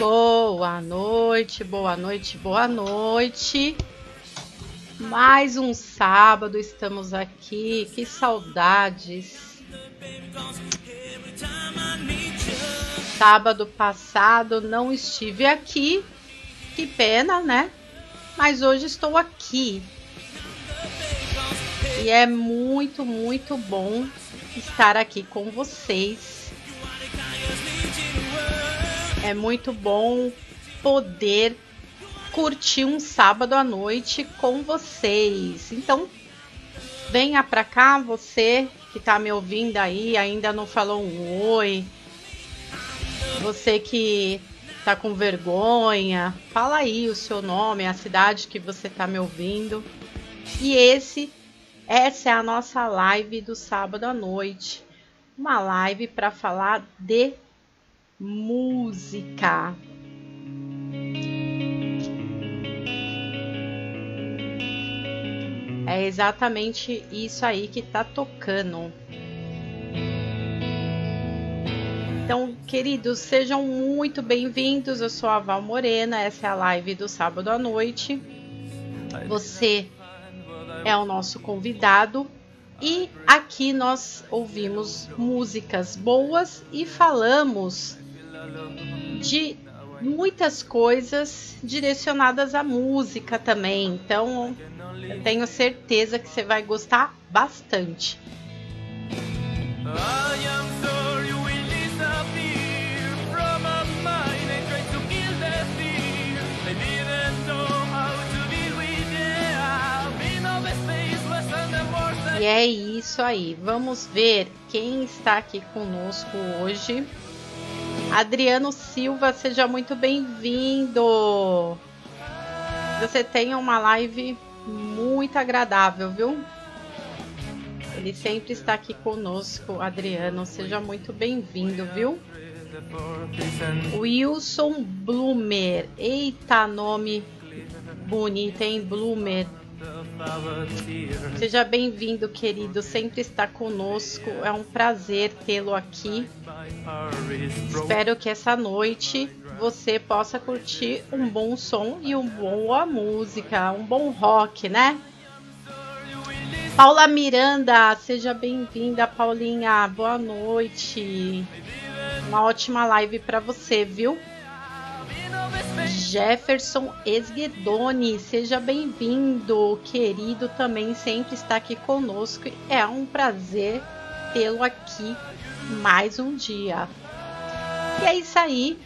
Boa noite, boa noite, boa noite. Mais um sábado estamos aqui. Que saudades. Sábado passado não estive aqui. Que pena, né? Mas hoje estou aqui. E é muito, muito bom estar aqui com vocês. É muito bom poder curtir um sábado à noite com vocês. Então, venha pra cá, você que tá me ouvindo aí, ainda não falou um oi. Você que tá com vergonha, fala aí o seu nome, a cidade que você tá me ouvindo. E esse essa é a nossa live do sábado à noite. Uma live para falar de música. É exatamente isso aí que tá tocando. Então, queridos, sejam muito bem-vindos. Eu sou a Val Morena, essa é a live do sábado à noite. Você é o nosso convidado e aqui nós ouvimos músicas boas e falamos de muitas coisas direcionadas à música também. Então, eu tenho certeza que você vai gostar bastante. E é isso aí. Vamos ver quem está aqui conosco hoje. Adriano Silva, seja muito bem-vindo. Você tem uma live muito agradável, viu? Ele sempre está aqui conosco, Adriano. Seja muito bem-vindo, viu? Wilson Blumer. Eita, nome bonito, hein? Blumer. Seja bem-vindo, querido. Sempre está conosco. É um prazer tê-lo aqui. Espero que essa noite você possa curtir um bom som e uma boa música, um bom rock, né? Paula Miranda, seja bem-vinda, Paulinha. Boa noite. Uma ótima live para você, viu? Jefferson Esguedoni, seja bem-vindo, querido, também sempre está aqui conosco. É um prazer tê-lo aqui mais um dia. E é isso aí.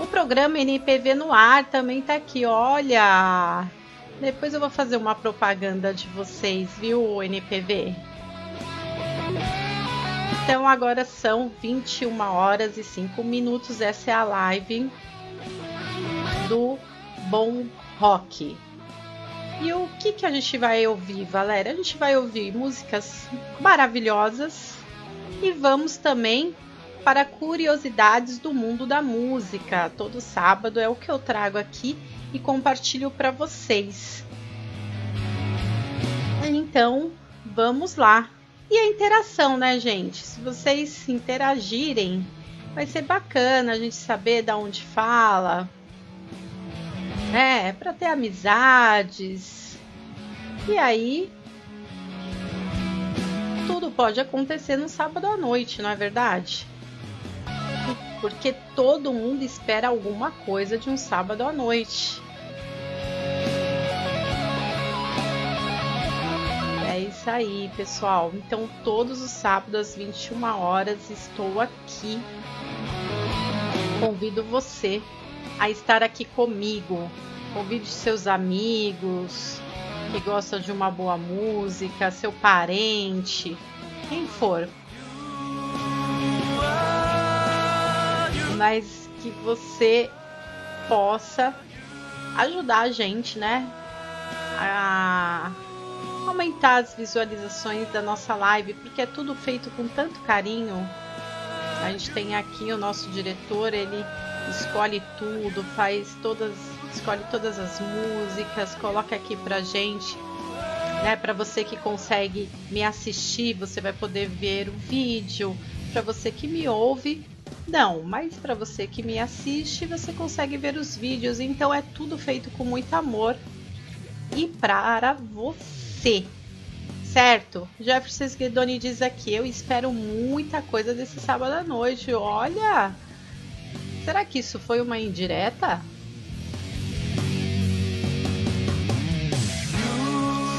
O programa NPV no ar também está aqui. Olha, depois eu vou fazer uma propaganda de vocês, viu, NPV? Então agora são 21 horas e 5 minutos. Essa é a live do bom rock. E o que, que a gente vai ouvir, Valéria? A gente vai ouvir músicas maravilhosas e vamos também para curiosidades do mundo da música. Todo sábado é o que eu trago aqui e compartilho para vocês. Então, vamos lá. E a interação, né, gente? Se vocês interagirem, vai ser bacana a gente saber da onde fala, né? Para ter amizades. E aí tudo pode acontecer no sábado à noite, não é verdade? Porque todo mundo espera alguma coisa de um sábado à noite. É isso aí, pessoal. Então, todos os sábados às 21 horas estou aqui. Convido você a estar aqui comigo. Convide seus amigos que gostam de uma boa música, seu parente, quem for. Mas que você possa ajudar a gente, né? A aumentar as visualizações da nossa live, porque é tudo feito com tanto carinho. A gente tem aqui o nosso diretor, ele escolhe tudo, faz todas, escolhe todas as músicas, coloca aqui pra gente. Né, para você que consegue me assistir, você vai poder ver o vídeo. Para você que me ouve, Não, mas para você que me assiste, você consegue ver os vídeos, então é tudo feito com muito amor e para você. Certo? Jefferson Guedoni diz aqui: Eu espero muita coisa desse sábado à noite. Olha! Será que isso foi uma indireta?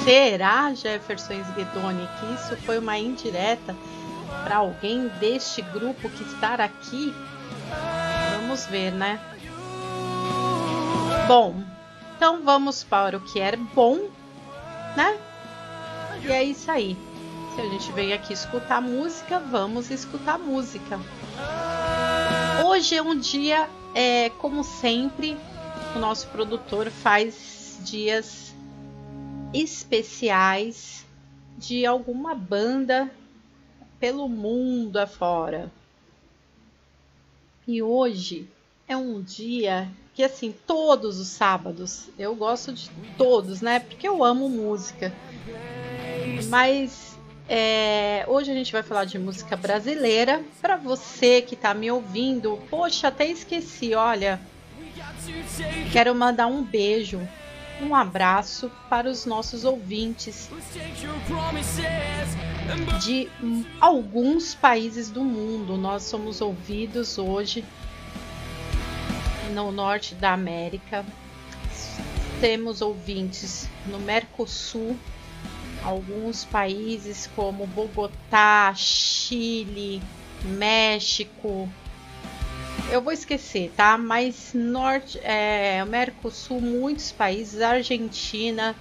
Será, Jefferson Guedoni, que isso foi uma indireta para alguém deste grupo que está aqui? Vamos ver, né? Bom, então vamos para o que é bom, né? E é isso aí. Se a gente veio aqui escutar música, vamos escutar música. Hoje é um dia, é, como sempre, o nosso produtor faz dias especiais de alguma banda pelo mundo afora. E hoje é um dia que assim, todos os sábados, eu gosto de todos, né? Porque eu amo música. Mas é, hoje a gente vai falar de música brasileira. Para você que está me ouvindo, poxa, até esqueci, olha. Quero mandar um beijo, um abraço para os nossos ouvintes de alguns países do mundo. Nós somos ouvidos hoje no norte da América. Temos ouvintes no Mercosul, alguns países como Bogotá, Chile, México. Eu vou esquecer, tá? Mas norte, é, Mercosul, muitos países, Argentina,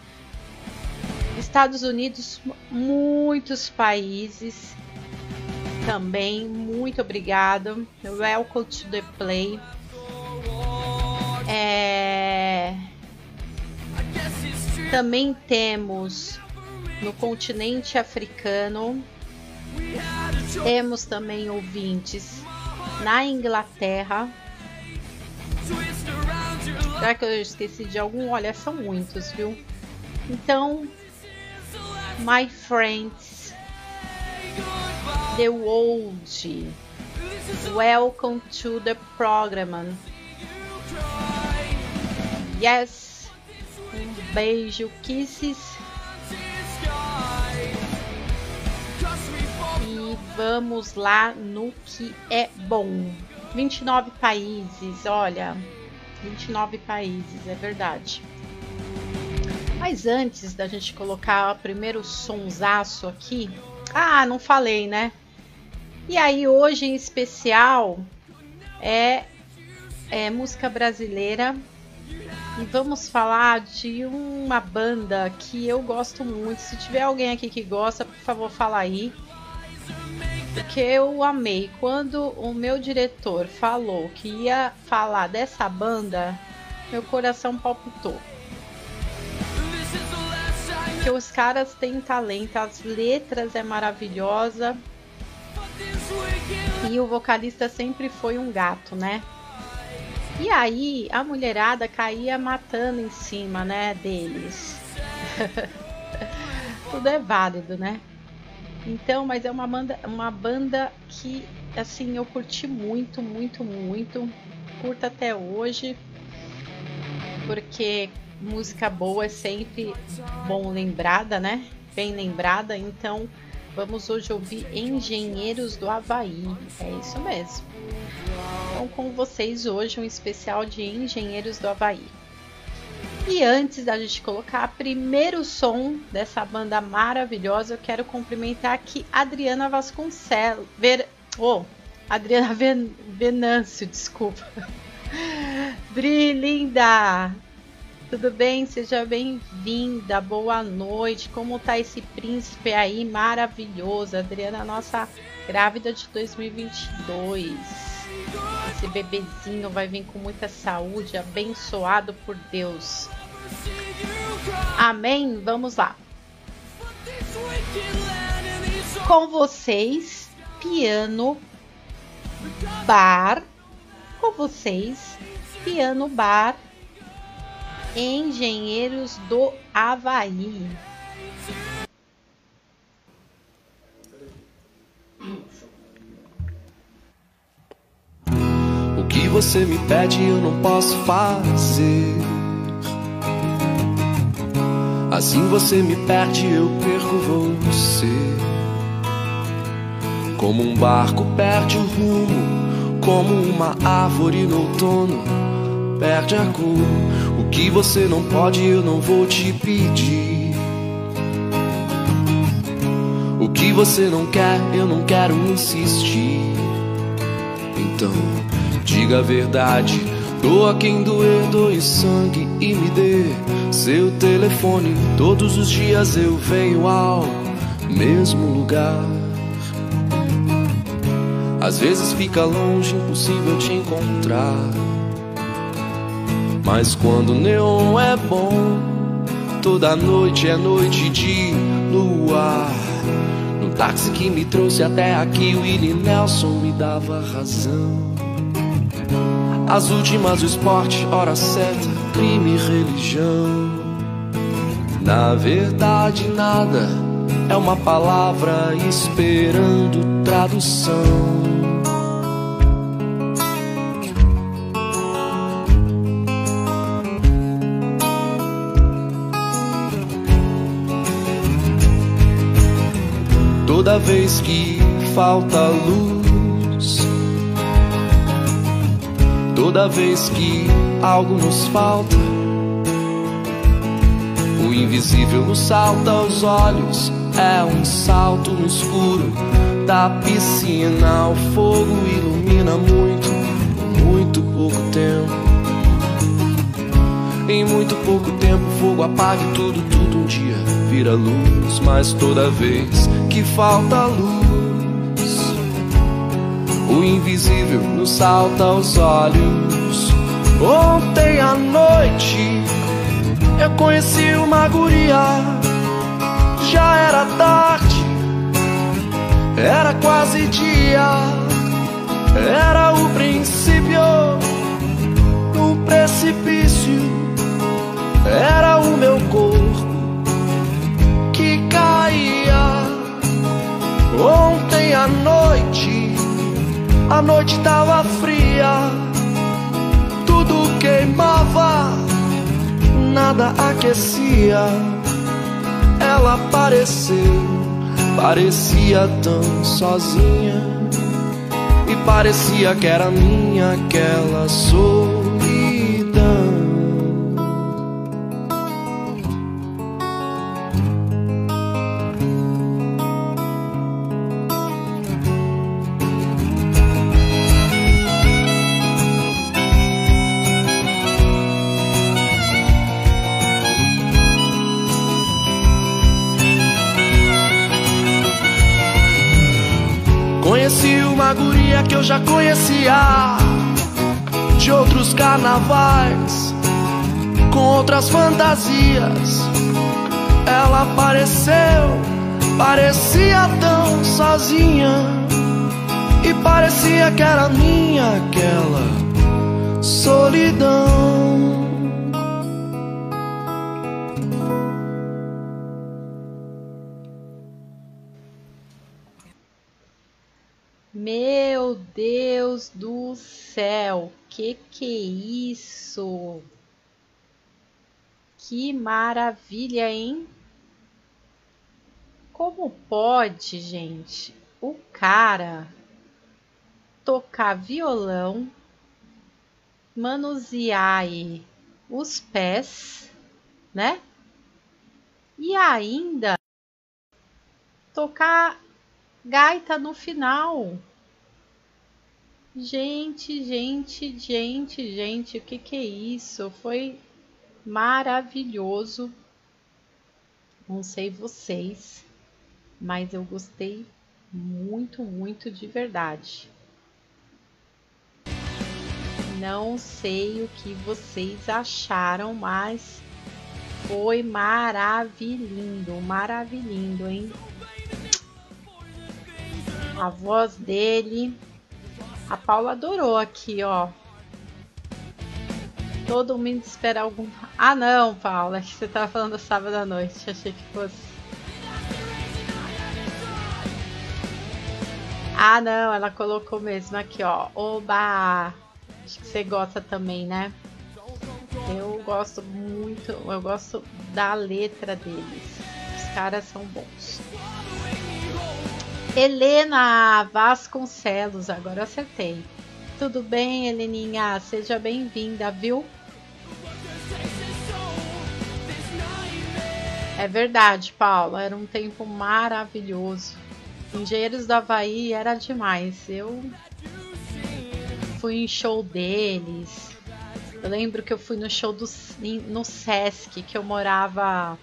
Estados Unidos, muitos países também. Muito obrigado. Welcome to the play. É... Também temos no continente africano, temos também ouvintes na Inglaterra. Será que eu esqueci de algum? Olha, são muitos, viu? Então, my friends, the world, welcome to the program. Yes. Um beijo, kisses. Vamos lá no que é bom. 29 países, olha. 29 países, é verdade. Mas antes da gente colocar o primeiro sonsaço aqui. Ah, não falei, né? E aí, hoje em especial é, é música brasileira e vamos falar de uma banda que eu gosto muito. Se tiver alguém aqui que gosta, por favor, fala aí. Porque eu amei. Quando o meu diretor falou que ia falar dessa banda, meu coração palpitou. Porque os caras têm talento, as letras é maravilhosa. E o vocalista sempre foi um gato, né? E aí a mulherada caía matando em cima, né, deles. Tudo é válido, né? Então, mas é uma banda, uma banda que assim eu curti muito, muito, muito. Curto até hoje. Porque música boa é sempre bom lembrada, né? Bem lembrada. Então, vamos hoje ouvir Engenheiros do Havaí. É isso mesmo. Então, com vocês hoje um especial de Engenheiros do Havaí. E antes da gente colocar primeiro som dessa banda maravilhosa, eu quero cumprimentar aqui Adriana Vasconcelos. Ver... Oh, Adriana Ven... Venâncio, desculpa. Dri, linda! Tudo bem? Seja bem-vinda. Boa noite. Como tá esse príncipe aí maravilhoso? Adriana, nossa grávida de 2022. Esse bebezinho vai vir com muita saúde, abençoado por Deus. Amém? Vamos lá. Com vocês, piano bar. Com vocês, piano bar. Engenheiros do Havaí. Você me pede eu não posso fazer. Assim você me perde, eu perco você. Como um barco perde o rumo, como uma árvore no outono perde a cor. O que você não pode, eu não vou te pedir. O que você não quer, eu não quero insistir. Então, diga a verdade. Doa quem doer, doe sangue e me dê seu telefone. Todos os dias eu venho ao mesmo lugar. Às vezes fica longe, impossível te encontrar. Mas quando o neon é bom, toda noite é noite de luar. No táxi que me trouxe até aqui, o Willie Nelson me dava razão. As últimas o esporte, hora certa, crime e religião. Na verdade, nada é uma palavra esperando tradução. Toda vez que falta luz, toda vez que algo nos falta, o invisível nos salta aos olhos. É um salto no escuro da piscina. O fogo ilumina muito, muito pouco tempo. Em muito pouco tempo, fogo apaga tudo, tudo um dia vira luz. Mas toda vez que falta luz, o invisível nos salta aos olhos. Ontem à noite eu conheci uma guria, já era tarde, era quase dia, era o princípio do precipício, era o meu corpo que caía. Ontem à noite, a noite tava fria, tudo queimava, nada aquecia. Ela apareceu, parecia tão sozinha, e parecia que era minha aquela solidão. Já conhecia de outros carnavais, com outras fantasias. Ela apareceu, parecia tão sozinha, e parecia que era minha aquela solidão. Deus do céu, que que é isso? Que maravilha, hein? Como pode, gente, o cara tocar violão, manusear os pés, né? E ainda tocar gaita no final. Gente, gente, gente, gente, o que que é isso? Foi maravilhoso. Não sei vocês, mas eu gostei muito, muito de verdade. Não sei o que vocês acharam, mas foi maravilhindo, maravilhindo, hein? A voz dele. A Paula adorou aqui, ó. Todo mundo espera algum. Ah, não, Paula, que você tava falando sábado à noite. Achei que fosse. Ah, não, ela colocou mesmo aqui, ó. Oba! Acho que você gosta também, né? Eu gosto muito, eu gosto da letra deles. Os caras são bons. Helena Vasconcelos, agora acertei. Tudo bem, Heleninha? Seja bem-vinda, viu? É verdade, Paula. Era um tempo maravilhoso. Engenheiros do Havaí era demais. Eu fui em show deles. Eu lembro que eu fui no show do, no Sesc, que eu morava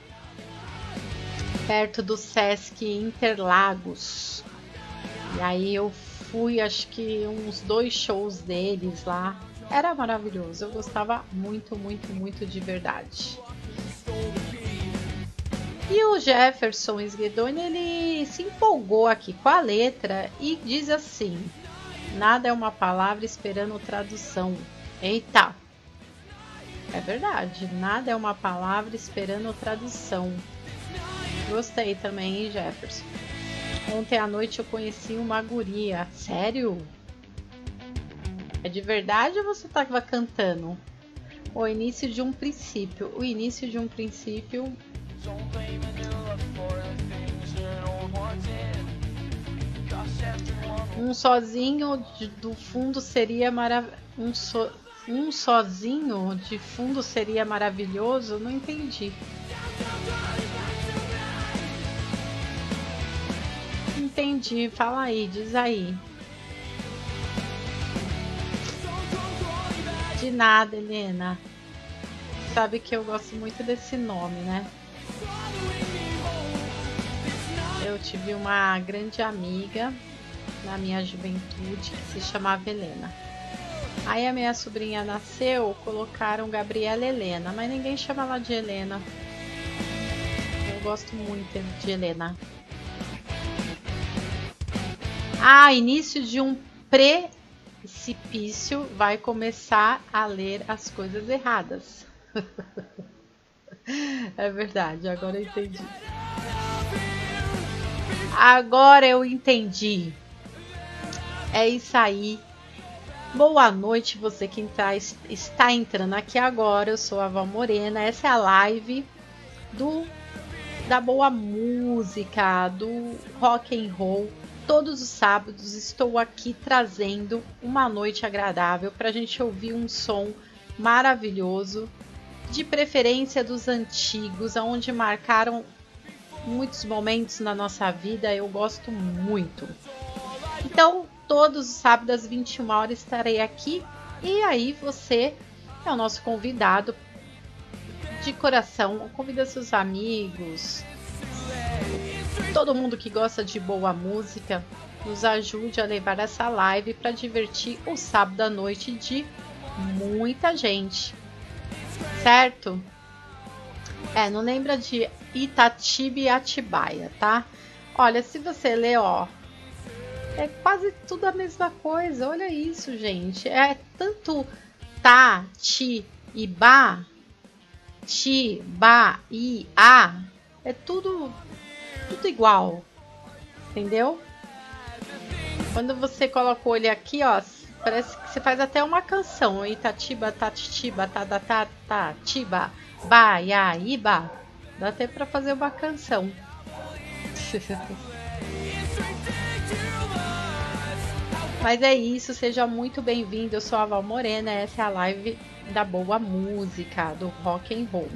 perto do Sesc Interlagos. E aí eu fui, acho que uns dois shows deles lá. Era maravilhoso. Eu gostava muito, muito, muito de verdade. E o Jefferson Sguedoni, ele se empolgou aqui com a letra e diz assim: Nada é uma palavra esperando tradução. Eita! É verdade, nada é uma palavra esperando tradução. Gostei também, hein, Jefferson? Ontem à noite eu conheci uma guria. Sério? É de verdade ou você estava cantando? O início de um princípio. O início de um princípio. Um sozinho de, do fundo seria maravilhoso. Um, so, um sozinho de fundo seria maravilhoso? Não entendi. Entendi. Fala aí, diz aí. De nada, Helena. Sabe que eu gosto muito desse nome, né? Eu tive uma grande amiga na minha juventude que se chamava Helena. Aí a minha sobrinha nasceu, colocaram Gabriela Helena, mas ninguém chama ela de Helena. Eu gosto muito de Helena. Ah, início de um precipício vai começar a ler as coisas erradas. é verdade, agora eu entendi. Agora eu entendi. É isso aí. Boa noite, você que tá, está entrando aqui agora. Eu sou a Val Morena. Essa é a live do da boa música, do rock and roll. Todos os sábados estou aqui trazendo uma noite agradável para a gente ouvir um som maravilhoso, de preferência dos antigos, onde marcaram muitos momentos na nossa vida. Eu gosto muito. Então, todos os sábados às 21 horas estarei aqui e aí você é o nosso convidado de coração. Convida seus amigos, todo mundo que gosta de boa música, nos ajude a levar essa live para divertir o sábado à noite de muita gente. Certo? É, não lembra de Itatiba e Atibaia, tá? Olha, se você ler, ó, é quase tudo a mesma coisa. Olha isso, gente. É tanto tá, ti e ba, ti, ba e a. É tudo tudo igual. Entendeu? Quando você coloca o olho aqui, ó, parece que você faz até uma canção. Itatiba, tatitiba, tadatata, tiba, ba, ya, iba. Dá até para fazer uma canção. Mas é isso, seja muito bem-vindo. Eu sou a Val Morena, essa é a live da boa música, do rock and roll.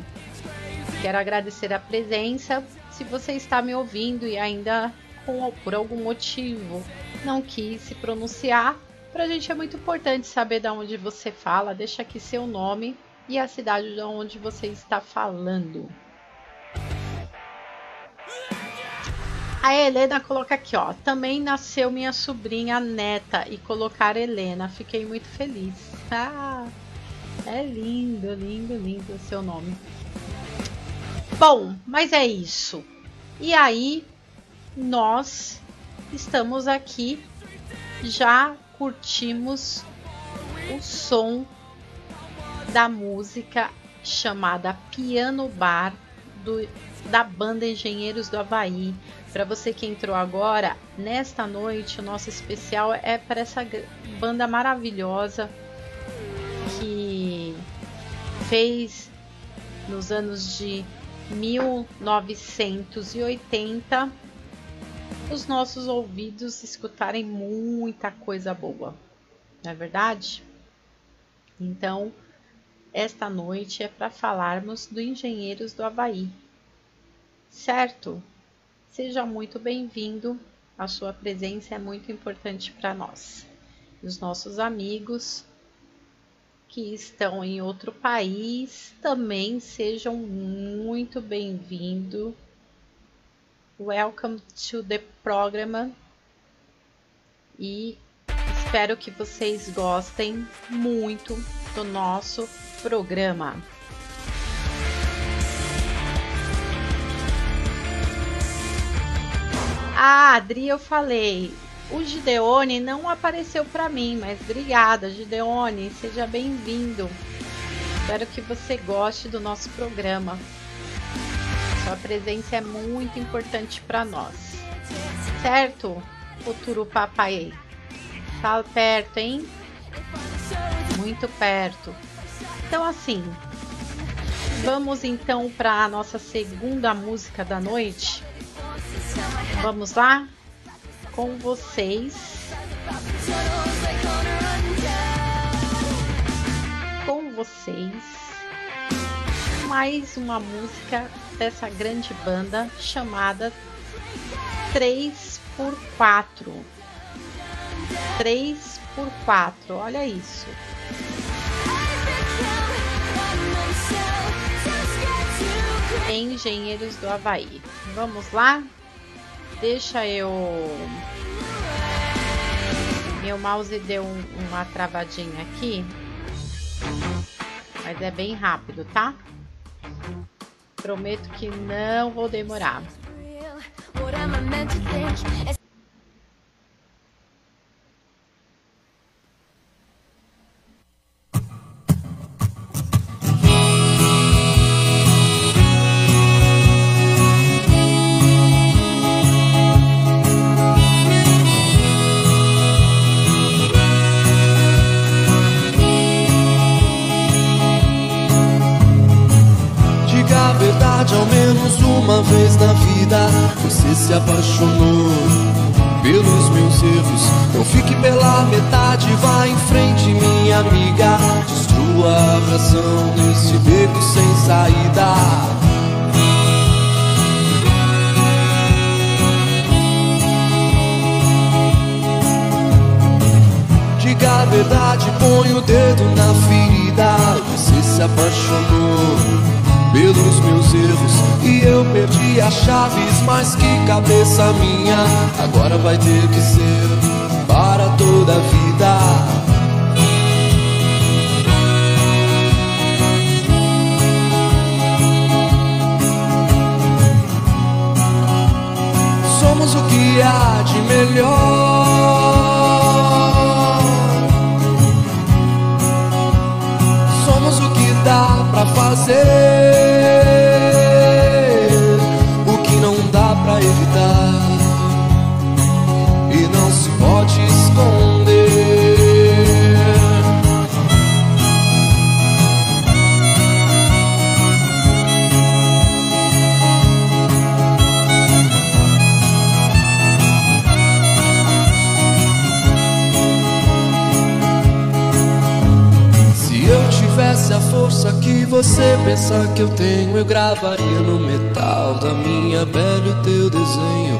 Quero agradecer a presença. Se você está me ouvindo e ainda com, por algum motivo não quis se pronunciar, para a gente é muito importante saber de onde você fala. Deixa aqui seu nome e a cidade de onde você está falando. A Helena coloca aqui, ó. Também nasceu minha sobrinha neta e colocar Helena. Fiquei muito feliz. Ah, é lindo, lindo, lindo o seu nome. Bom, mas é isso. E aí, nós estamos aqui, já curtimos o som da música chamada Piano Bar do, da banda Engenheiros do Havaí. Para você que entrou agora, nesta noite o nosso especial é para essa banda maravilhosa fez nos anos de 1980 os nossos ouvidos escutarem muita coisa boa, não é verdade? Então, esta noite é para falarmos do Engenheiros do Havaí, certo? Seja muito bem-vindo, a sua presença é muito importante para nós. Os nossos amigos que estão em outro país também sejam muito bem-vindos. Welcome to the program e espero que vocês gostem muito do nosso programa. Ah, Adri, eu falei. O Gideone não apareceu para mim, mas obrigada, Gideone. Seja bem-vindo. Espero que você goste do nosso programa. Sua presença é muito importante para nós. Certo, futuro papai? Tá perto, hein? Muito perto. Então, assim, vamos então para a nossa segunda música da noite. Vamos lá? Com vocês. Com vocês. Mais uma música dessa grande banda chamada 3 por 4 3 por 4 olha isso. Engenheiros do Havaí. Vamos lá? Deixa eu. Meu mouse deu um, uma travadinha aqui. Mas é bem rápido, tá? Prometo que não vou demorar. Apaixonou pelos meus erros. Não fique pela metade, vá em frente, minha amiga. Destrua a razão nesse beco sem saída. Diga a verdade, põe o dedo na ferida. Você se apaixonou pelos meus erros e eu perdi as chaves, mas que cabeça minha agora vai ter que ser para toda a vida. Somos o que há de melhor. dá pra fazer, força que você pensa que eu tenho, eu gravaria no metal da minha pele o teu desenho.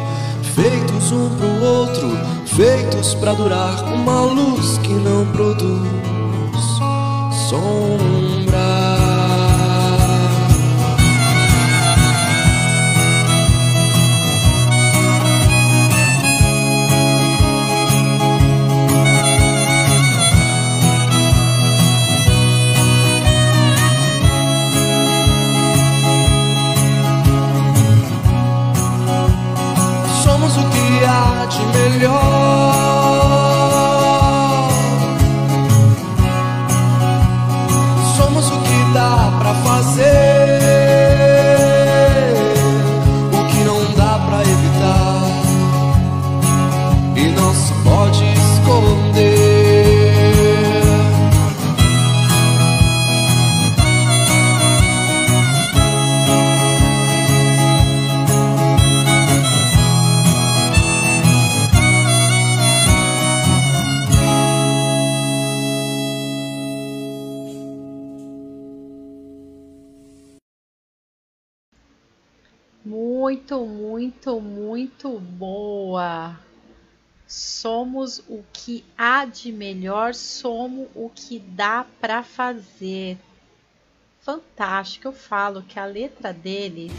Feitos um pro outro, feitos pra durar, uma luz que não produz sombra. Somos o que há de melhor, somos o que dá para fazer. Fantástico, eu falo que a letra dele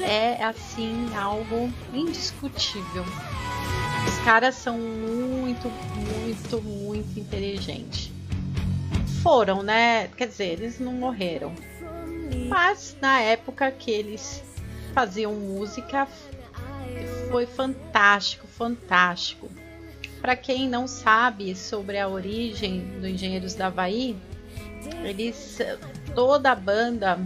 é assim algo indiscutível. Os caras são muito, muito, muito inteligentes. Foram, né? Quer dizer, eles não morreram. Mas na época que eles faziam música, foi fantástico, fantástico. Para quem não sabe sobre a origem do Engenheiros da Havaí, eles toda a banda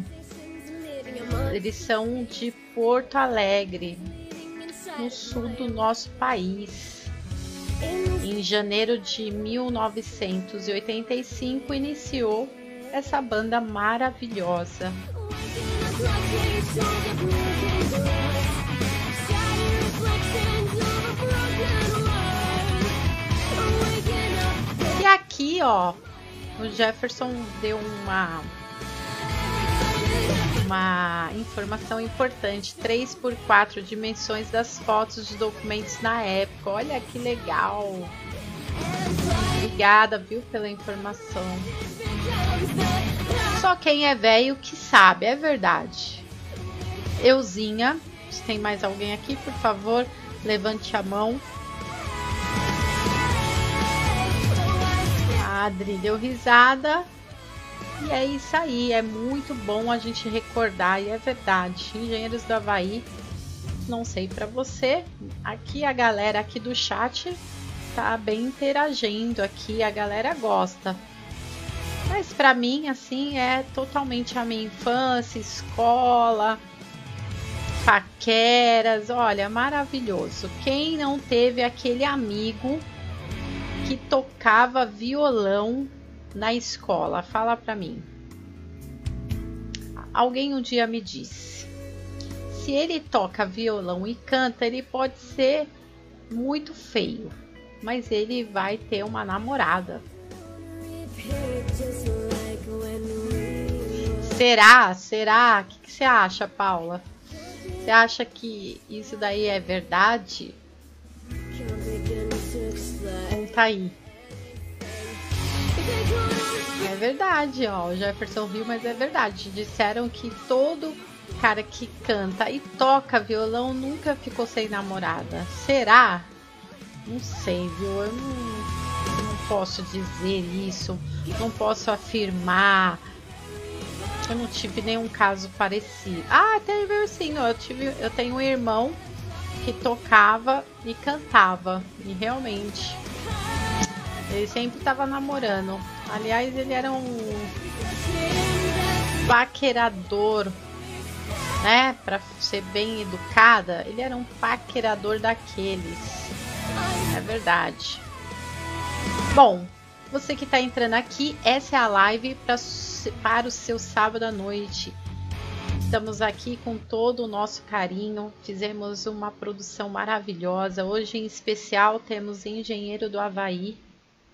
eles são de Porto Alegre, no sul do nosso país. Em janeiro de 1985 iniciou essa banda maravilhosa. E aqui, ó, o Jefferson deu uma uma informação importante: 3 por 4 dimensões das fotos de documentos na época. Olha que legal! Obrigada, viu, pela informação. Só quem é velho que sabe, é verdade. Euzinha, se tem mais alguém aqui, por favor, levante a mão. A Adri deu risada. E é isso aí, é muito bom a gente recordar, e é verdade. Engenheiros do Havaí, não sei para você, aqui a galera aqui do chat tá bem interagindo aqui, a galera gosta. Mas para mim, assim, é totalmente a minha infância, escola, paqueras, olha, maravilhoso. Quem não teve aquele amigo que tocava violão na escola? Fala para mim. Alguém um dia me disse: se ele toca violão e canta, ele pode ser muito feio, mas ele vai ter uma namorada. Será? Será? O que, você acha, Paula? Você acha que isso daí é verdade? Conta aí. É verdade, ó. O Jefferson viu, mas é verdade. Disseram que todo cara que canta e toca violão nunca ficou sem namorada. Será? Não sei, viu? Eu não, não posso dizer isso. Não posso afirmar. Eu não tive nenhum caso parecido. Ah, teve sim. Eu, tive, eu tenho um irmão que tocava e cantava. E realmente. Ele sempre estava namorando. Aliás, ele era um paquerador, né? Para ser bem educada, ele era um paquerador daqueles. É verdade. Bom, você que está entrando aqui, essa é a live pra, para o seu sábado à noite. Estamos aqui com todo o nosso carinho, fizemos uma produção maravilhosa. Hoje, em especial, temos Engenheiro do Havaí,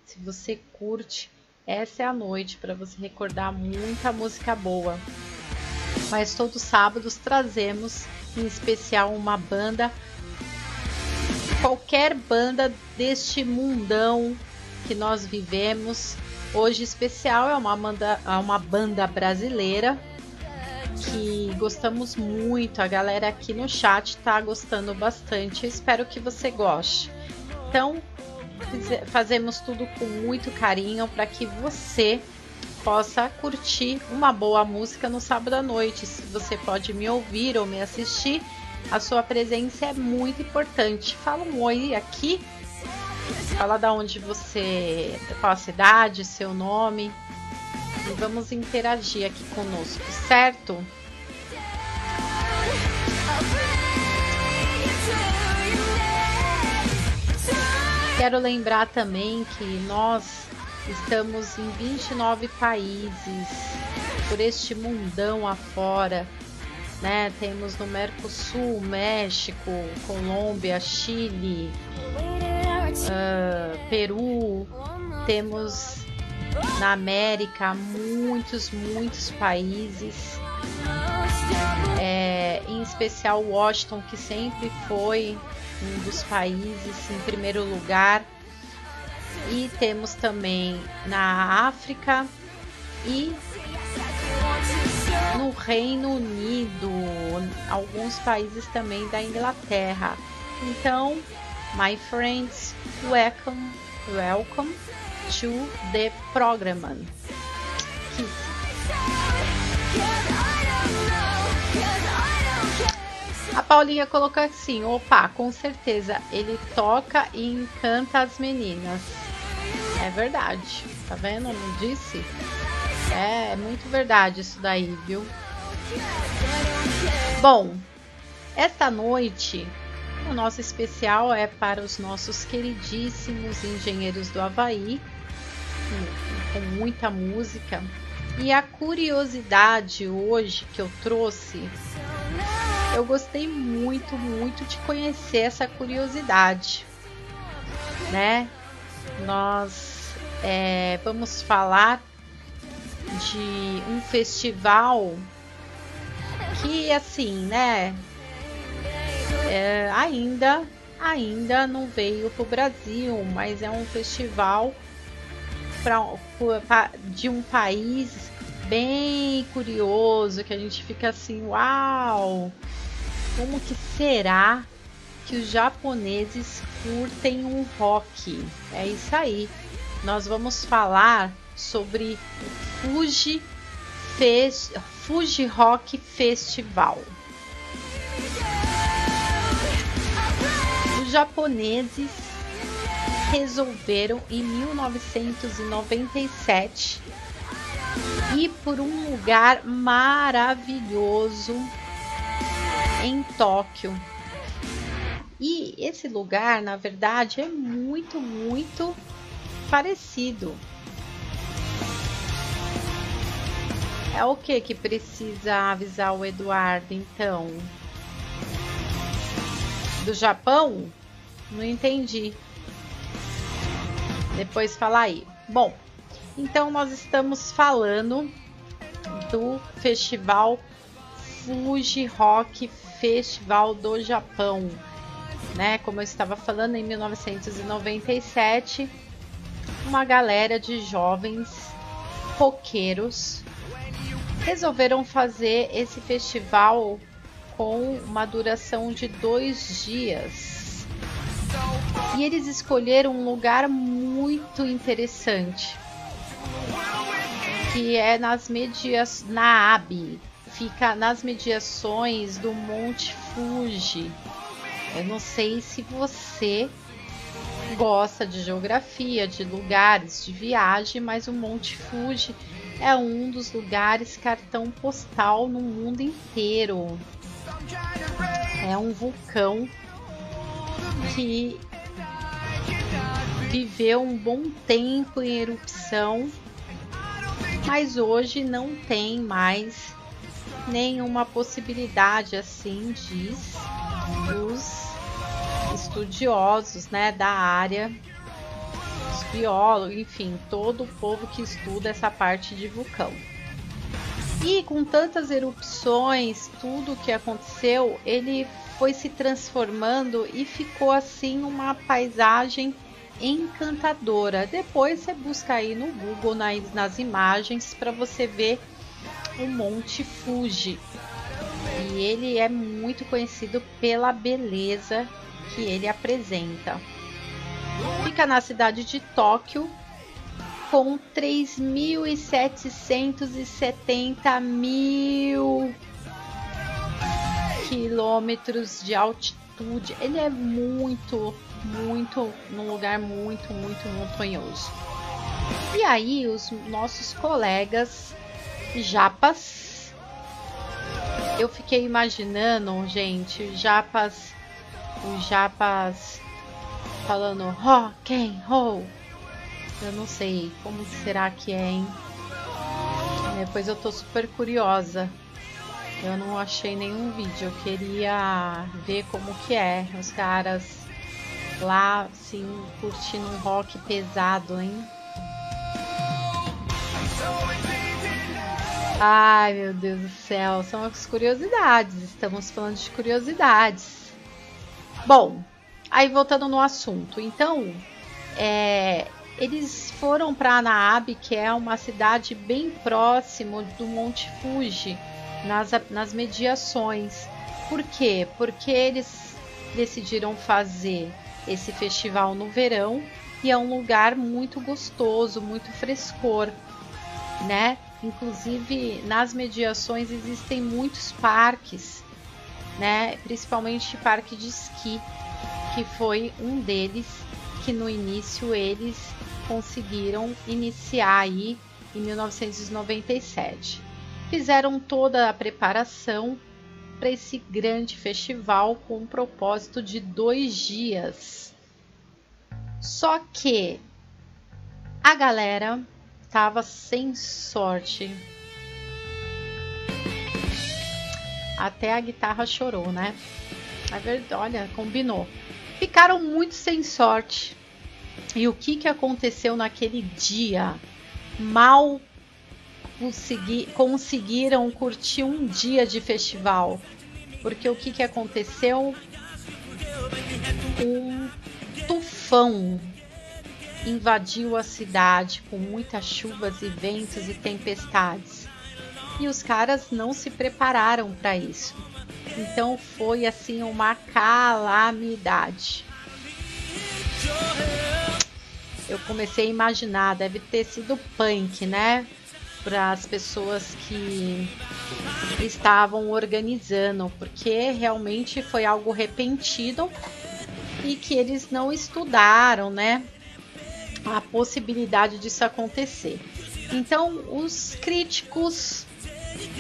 se você curte, essa é a noite para você recordar muita música boa. Mas todos sábados trazemos em especial uma banda, qualquer banda deste mundão que nós vivemos. Hoje especial é uma banda, é uma banda brasileira que gostamos muito. A galera aqui no chat está gostando bastante. espero que você goste. Então, fazemos tudo com muito carinho para que você possa curtir uma boa música no sábado à noite. Se você pode me ouvir ou me assistir, a sua presença é muito importante. Fala um oi aqui. Fala da onde você, qual a cidade, seu nome. E vamos interagir aqui conosco, certo? Quero lembrar também que nós estamos em 29 países por este mundão afora. Né? Temos no Mercosul, México, Colômbia, Chile, uh, Peru, temos na América muitos, muitos países. É, em especial Washington, que sempre foi um dos países em primeiro lugar. E temos também na África e no Reino Unido, alguns países também da Inglaterra. Então, my friends, welcome, welcome to the program. A Paulinha colocou assim: opa, com certeza, ele toca e encanta as meninas. É verdade, tá vendo? Não disse? É, é muito verdade isso daí, viu? Bom, esta noite o nosso especial é para os nossos queridíssimos engenheiros do Havaí, com muita música. E a curiosidade hoje que eu trouxe, eu gostei muito, muito de conhecer essa curiosidade, né? Nós é, vamos falar de um festival que, assim, né? É, ainda, ainda não veio para o Brasil, mas é um festival pra, de um país bem curioso que a gente fica assim, uau! Como que será que os japoneses curtem um rock? É isso aí. Nós vamos falar sobre o Fuji, Fuji Rock Festival. Os japoneses resolveram em 1997 ir por um lugar maravilhoso em Tóquio. E esse lugar, na verdade, é muito, muito parecido. É o que que precisa avisar o Eduardo, então? Do Japão? Não entendi. Depois fala aí. Bom, então nós estamos falando do festival Fuji Rock Festival do Japão, né? Como eu estava falando, em 1997, uma galera de jovens roqueiros resolveram fazer esse festival com uma duração de dois dias e eles escolheram um lugar muito interessante, que é nas medias na Abe, fica nas mediações do Monte Fuji. Eu não sei se você gosta de geografia, de lugares, de viagem, mas o Monte Fuji é um dos lugares cartão postal no mundo inteiro. É um vulcão que viveu um bom tempo em erupção, mas hoje não tem mais nenhuma possibilidade assim, diz os estudiosos né, da área, os biólogos, enfim, todo o povo que estuda essa parte de vulcão. E com tantas erupções, tudo o que aconteceu, ele foi se transformando e ficou assim uma paisagem encantadora. Depois você busca aí no Google nas, nas imagens para você ver o Monte Fuji. E ele é muito conhecido pela beleza que ele apresenta. Fica na cidade de Tóquio com 3.770 mil quilômetros de altitude. Ele é muito, muito, num lugar muito, muito montanhoso. E aí, os nossos colegas japas, eu fiquei imaginando, gente, japas, os japas falando rock and roll. Eu não sei como será que é, hein? Depois eu tô super curiosa eu não achei nenhum vídeo, eu queria ver como que é os caras lá, assim, curtindo um rock pesado, hein? Ai, meu Deus do céu, são as curiosidades. Estamos falando de curiosidades. Bom, aí voltando no assunto. Então, é, eles foram para Anaab, que é uma cidade bem próximo do Monte Fuji, nas, nas mediações. Por quê? Porque eles decidiram fazer esse festival no verão e é um lugar muito gostoso, muito frescor, né? Inclusive nas mediações existem muitos parques, né? Principalmente parque de esqui, que foi um deles que no início eles conseguiram iniciar aí em 1997. Fizeram toda a preparação para esse grande festival com um propósito de dois dias. Só que a galera estava sem sorte. Até a guitarra chorou, né? É verdade, olha, combinou. Ficaram muito sem sorte. E o que, que aconteceu naquele dia? Mal consegui, conseguiram curtir um dia de festival. Porque o que, que aconteceu? Um tufão invadiu a cidade com muitas chuvas e ventos e tempestades. E os caras não se prepararam para isso. Então foi assim uma calamidade. Eu comecei a imaginar, deve ter sido punk, né? Para as pessoas que estavam organizando, porque realmente foi algo repentino e que eles não estudaram, né? a possibilidade disso acontecer. Então, os críticos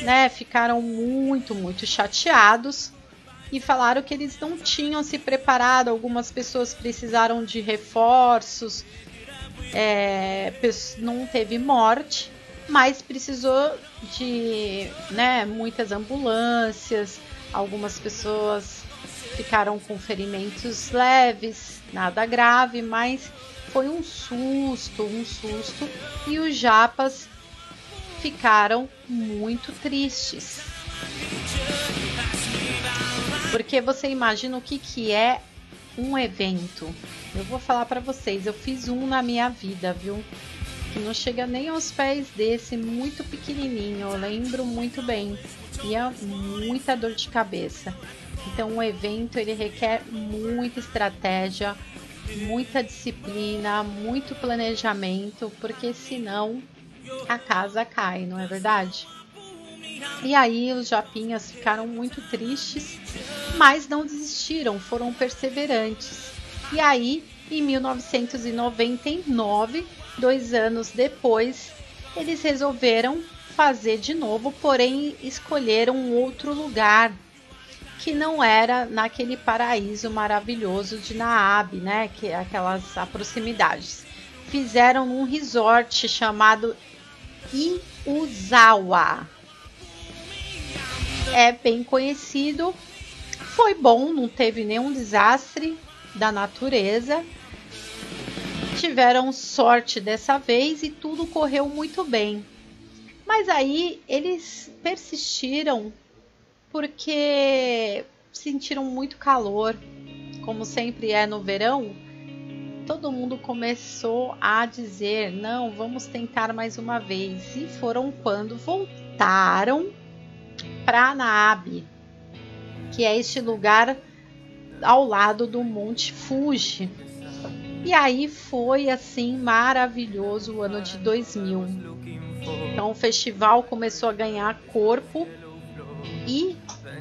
né, ficaram muito, muito chateados e falaram que eles não tinham se preparado. Algumas pessoas precisaram de reforços, é, não teve morte, mas precisou de né, muitas ambulâncias. Algumas pessoas ficaram com ferimentos leves, nada grave, mas foi um susto, um susto, e os japas ficaram muito tristes. Porque você imagina o que, que é um evento. Eu vou falar para vocês, eu fiz um na minha vida, viu? Que não chega nem aos pés desse, muito pequenininho, eu lembro muito bem. E é muita dor de cabeça. Então, um evento ele requer muita estratégia, muita disciplina, muito planejamento, porque senão a casa cai, não é verdade? E aí os japinhas ficaram muito tristes, mas não desistiram, foram perseverantes. E aí, em 1999, dois anos depois, eles resolveram fazer de novo, porém escolheram um outro lugar que não era naquele paraíso maravilhoso de Naab, né? Que é aquelas proximidades. Fizeram um resort chamado Iuzawa. É bem conhecido. Foi bom, não teve nenhum desastre da natureza. Tiveram sorte dessa vez e tudo correu muito bem. Mas aí eles persistiram porque sentiram muito calor, como sempre é no verão. Todo mundo começou a dizer: não, vamos tentar mais uma vez. E foram quando voltaram para Naab, que é este lugar ao lado do Monte Fuji. E aí foi assim maravilhoso o ano de 2000. Então o festival começou a ganhar corpo e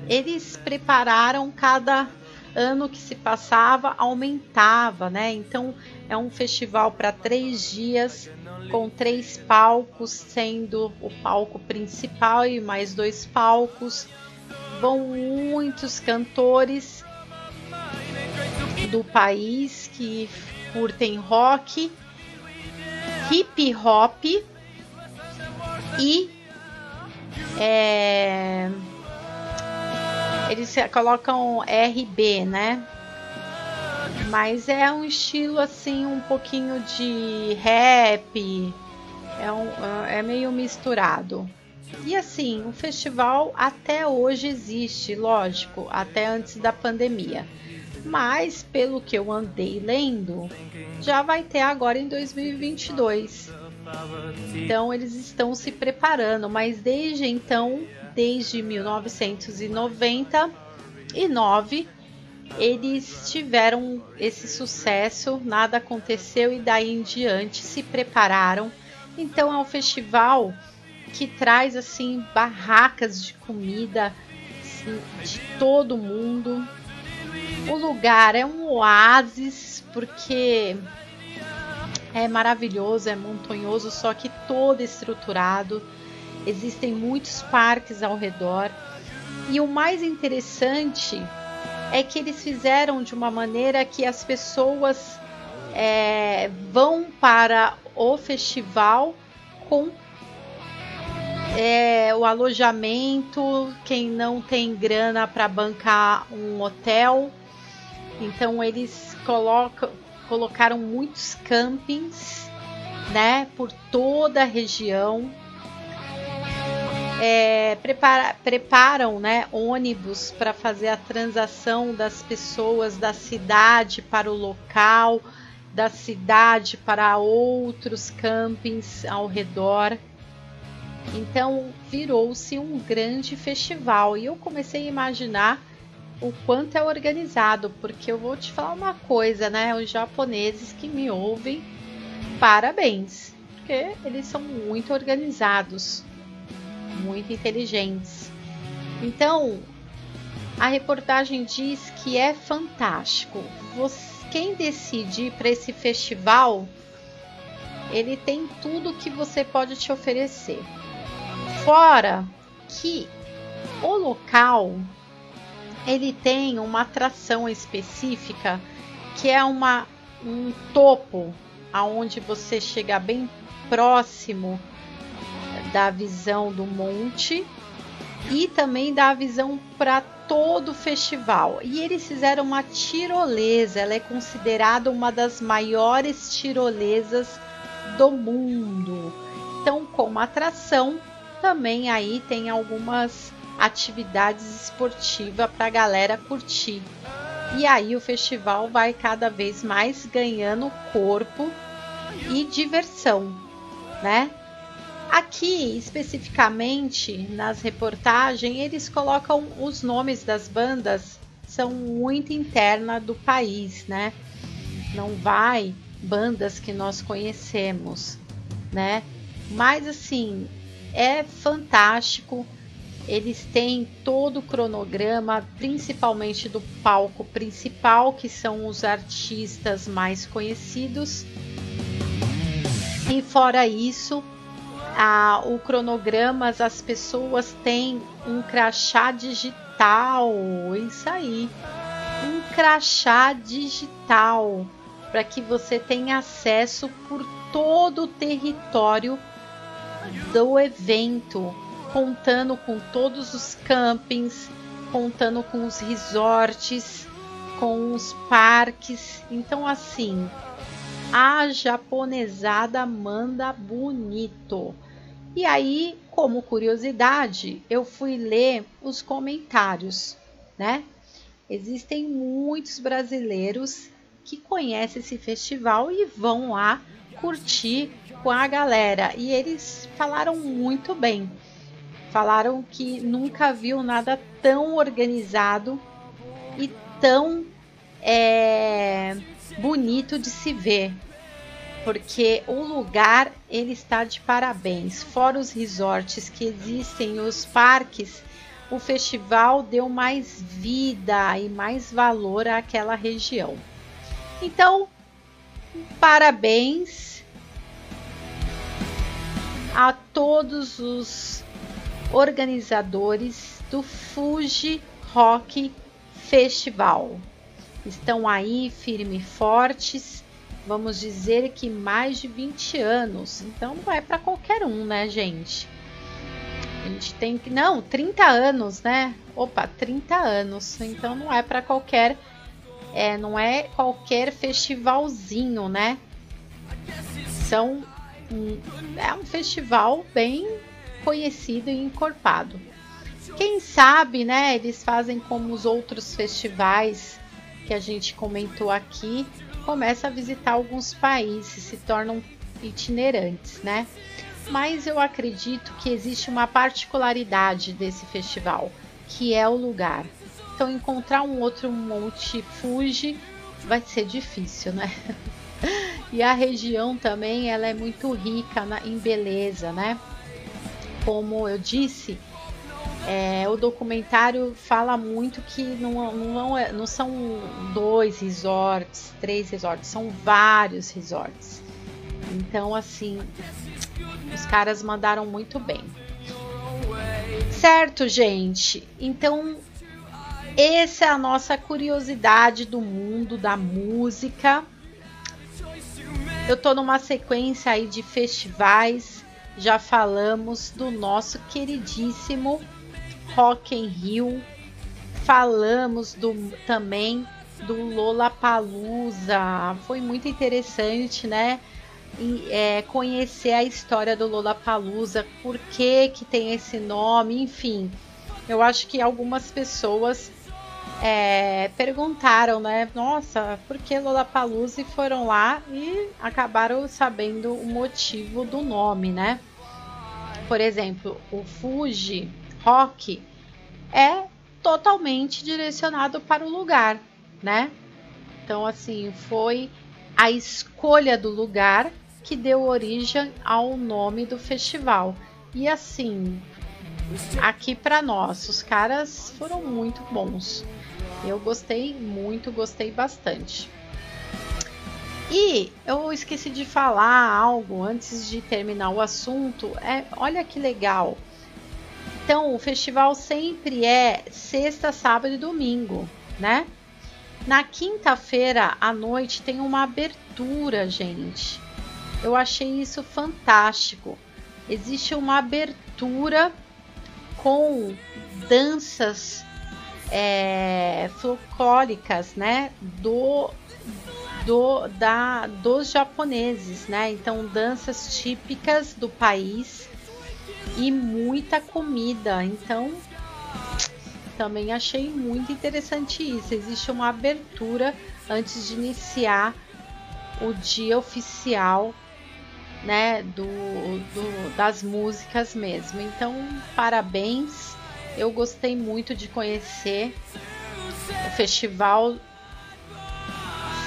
eles prepararam cada ano que se passava aumentava, né? Então é um festival para três dias com três palcos, sendo o palco principal e mais dois palcos. Vão muitos cantores do país que curtem rock, hip hop e é, eles colocam RB, né? Mas é um estilo assim, um pouquinho de rap, é, um, é meio misturado. E assim, o festival até hoje existe, lógico, até antes da pandemia. Mas pelo que eu andei lendo, já vai ter agora em 2022. Então eles estão se preparando, mas desde então, desde 1999, eles tiveram esse sucesso, nada aconteceu e daí em diante se prepararam. Então é um festival que traz assim barracas de comida assim, de todo mundo. O lugar é um oásis porque é maravilhoso, é montanhoso, só que todo estruturado. Existem muitos parques ao redor. E o mais interessante é que eles fizeram de uma maneira que as pessoas é, vão para o festival com é, o alojamento, quem não tem grana para bancar um hotel. Então eles colocam, colocaram muitos campings, né, por toda a região. É, prepara, preparam né, ônibus para fazer a transação das pessoas da cidade para o local, da cidade para outros campings ao redor. Então virou-se um grande festival e eu comecei a imaginar o quanto é organizado, porque eu vou te falar uma coisa, né? Os japoneses que me ouvem, parabéns, porque eles são muito organizados, muito inteligentes. Então, a reportagem diz que é fantástico. Você, quem decide ir para esse festival, ele tem tudo que você pode te oferecer. Fora que o local ele tem uma atração específica que é uma, um topo aonde você chega bem próximo da visão do monte e também dá a visão para todo o festival. E eles fizeram uma tirolesa, ela é considerada uma das maiores tirolesas do mundo. Então, como atração, também aí tem algumas atividades esportivas para a galera curtir. E aí o festival vai cada vez mais ganhando corpo e diversão, né? Aqui, especificamente nas reportagens, eles colocam os nomes das bandas são muito interna do país, né? Não vai bandas que nós conhecemos, né? Mas assim, é fantástico eles têm todo o cronograma, principalmente do palco principal, que são os artistas mais conhecidos. E fora isso, a, o cronograma, as pessoas têm um crachá digital, isso aí, um crachá digital para que você tenha acesso por todo o território do evento contando com todos os campings, contando com os resorts, com os parques. Então, assim, a japonesada manda bonito. E aí, como curiosidade, eu fui ler os comentários, né? Existem muitos brasileiros que conhecem esse festival e vão lá curtir com a galera. E eles falaram muito bem falaram que nunca viu nada tão organizado e tão é, bonito de se ver, porque o lugar ele está de parabéns. Fora os resorts que existem, os parques, o festival deu mais vida e mais valor àquela região. Então, parabéns a todos os organizadores do Fuji Rock Festival. Estão aí firmes e fortes, vamos dizer que mais de 20 anos. Então não é para qualquer um, né, gente? A gente tem que. Não, 30 anos, né? Opa, 30 anos. Então não é para qualquer. É, não é qualquer festivalzinho, né? São. Um, é um festival bem conhecido e encorpado. Quem sabe, né, eles fazem como os outros festivais que a gente comentou aqui, começa a visitar alguns países, se tornam itinerantes, né? Mas eu acredito que existe uma particularidade desse festival, que é o lugar. Então encontrar um outro Monte Fuji vai ser difícil, né? e a região também ela é muito rica na, em beleza, né? Como eu disse, é, o documentário fala muito que não, não, é, não são dois resorts, três resorts, são vários resorts. Então, assim, os caras mandaram muito bem. Certo, gente? Então, essa é a nossa curiosidade do mundo da música. Eu tô numa sequência aí de festivais. Já falamos do nosso queridíssimo Rock in Rio. Falamos do, também do Lollapalooza. Foi muito interessante, né? E, é, conhecer a história do Lollapalooza, por que que tem esse nome, enfim. Eu acho que algumas pessoas é, perguntaram, né? Nossa, por que Lollapalooza? E foram lá e acabaram sabendo o motivo do nome, né? Por exemplo, o Fuji Rock é totalmente direcionado para o lugar, né? Então, assim, foi a escolha do lugar que deu origem ao nome do festival. E assim, aqui para nós, os caras foram muito bons. Eu gostei muito, gostei bastante. E eu esqueci de falar algo antes de terminar o assunto. É, olha que legal. Então, o festival sempre é sexta, sábado e domingo, né? Na quinta-feira à noite tem uma abertura, gente. Eu achei isso fantástico. Existe uma abertura com danças é, folclóricas, né, do, do da dos japoneses, né? Então danças típicas do país e muita comida. Então também achei muito interessante isso. Existe uma abertura antes de iniciar o dia oficial né, do, do, das músicas mesmo. Então, parabéns eu gostei muito de conhecer o festival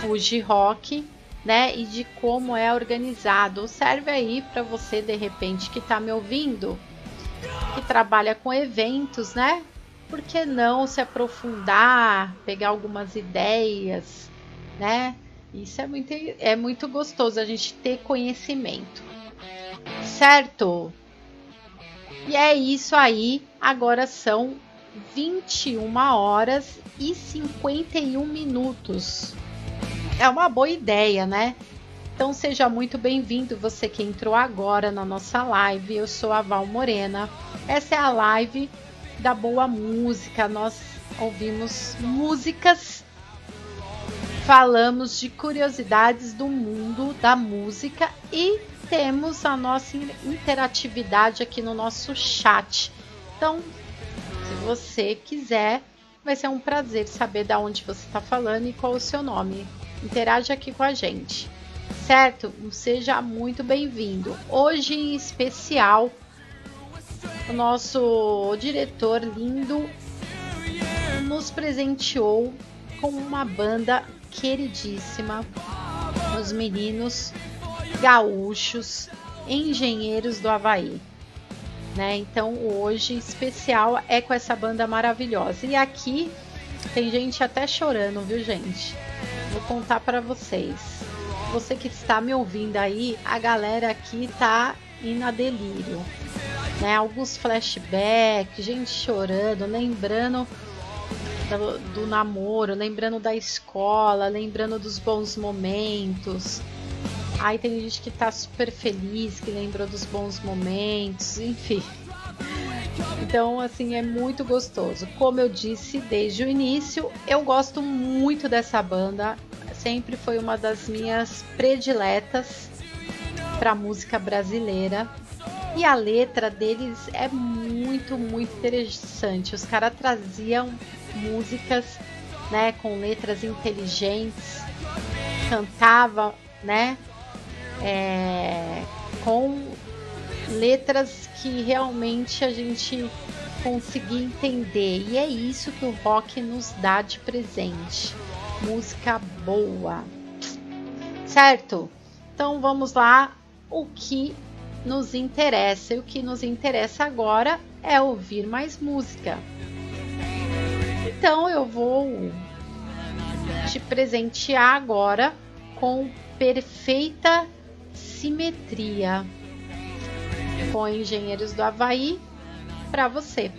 Fuji Rock, né? E de como é organizado. Serve aí para você de repente que está me ouvindo, que trabalha com eventos, né? Por que não se aprofundar, pegar algumas ideias, né? Isso é muito, é muito gostoso a gente ter conhecimento. Certo? E é isso aí. Agora são 21 horas e 51 minutos. É uma boa ideia, né? Então seja muito bem-vindo você que entrou agora na nossa live. Eu sou a Val Morena. Essa é a live da boa música. Nós ouvimos músicas, falamos de curiosidades do mundo da música e temos a nossa interatividade aqui no nosso chat. Então, se você quiser, vai ser um prazer saber de onde você está falando e qual o seu nome. Interage aqui com a gente, certo? Seja muito bem-vindo. Hoje, em especial, o nosso diretor lindo nos presenteou com uma banda queridíssima, os meninos gaúchos, engenheiros do Havaí. Né? Então hoje especial é com essa banda maravilhosa. E aqui tem gente até chorando, viu, gente? Vou contar para vocês. Você que está me ouvindo aí, a galera aqui tá indo a delírio. Né? Alguns flashbacks, gente chorando, lembrando do, do namoro, lembrando da escola, lembrando dos bons momentos Aí tem gente que tá super feliz, que lembrou dos bons momentos, enfim. Então, assim, é muito gostoso. Como eu disse desde o início, eu gosto muito dessa banda. Sempre foi uma das minhas prediletas para música brasileira. E a letra deles é muito, muito interessante. Os caras traziam músicas, né, com letras inteligentes, cantavam, né, é, com letras que realmente a gente conseguia entender. E é isso que o rock nos dá de presente. Música boa. Certo? Então vamos lá. O que nos interessa. E o que nos interessa agora é ouvir mais música. Então eu vou te presentear agora com perfeita simetria com Engenheiros do Havaí para você.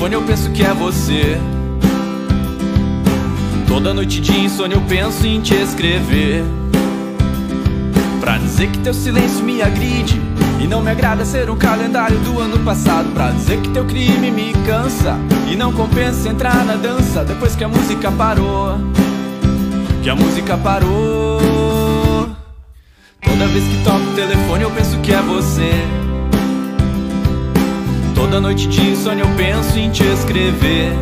Telefone eu penso que é você. Toda noite de insônia eu penso em te escrever. Pra dizer que teu silêncio me agride. E não me agrada ser um calendário do ano passado. Pra dizer que teu crime me cansa. E não compensa entrar na dança depois que a música parou. Que a música parou. Toda vez que toco o telefone eu penso que é você. Toda noite de insônia eu penso em te escrever.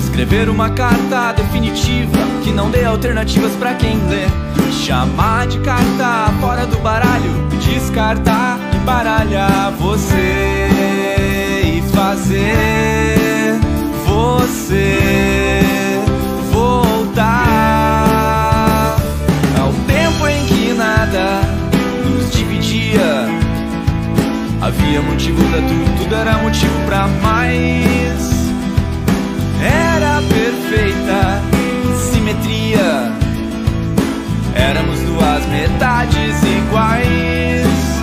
Escrever uma carta definitiva que não dê alternativas para quem lê. Chamar de carta fora do baralho, descartar, embaralhar você e fazer você Havia motivo pra tudo, tudo era motivo pra mais. Era perfeita simetria. Éramos duas metades iguais.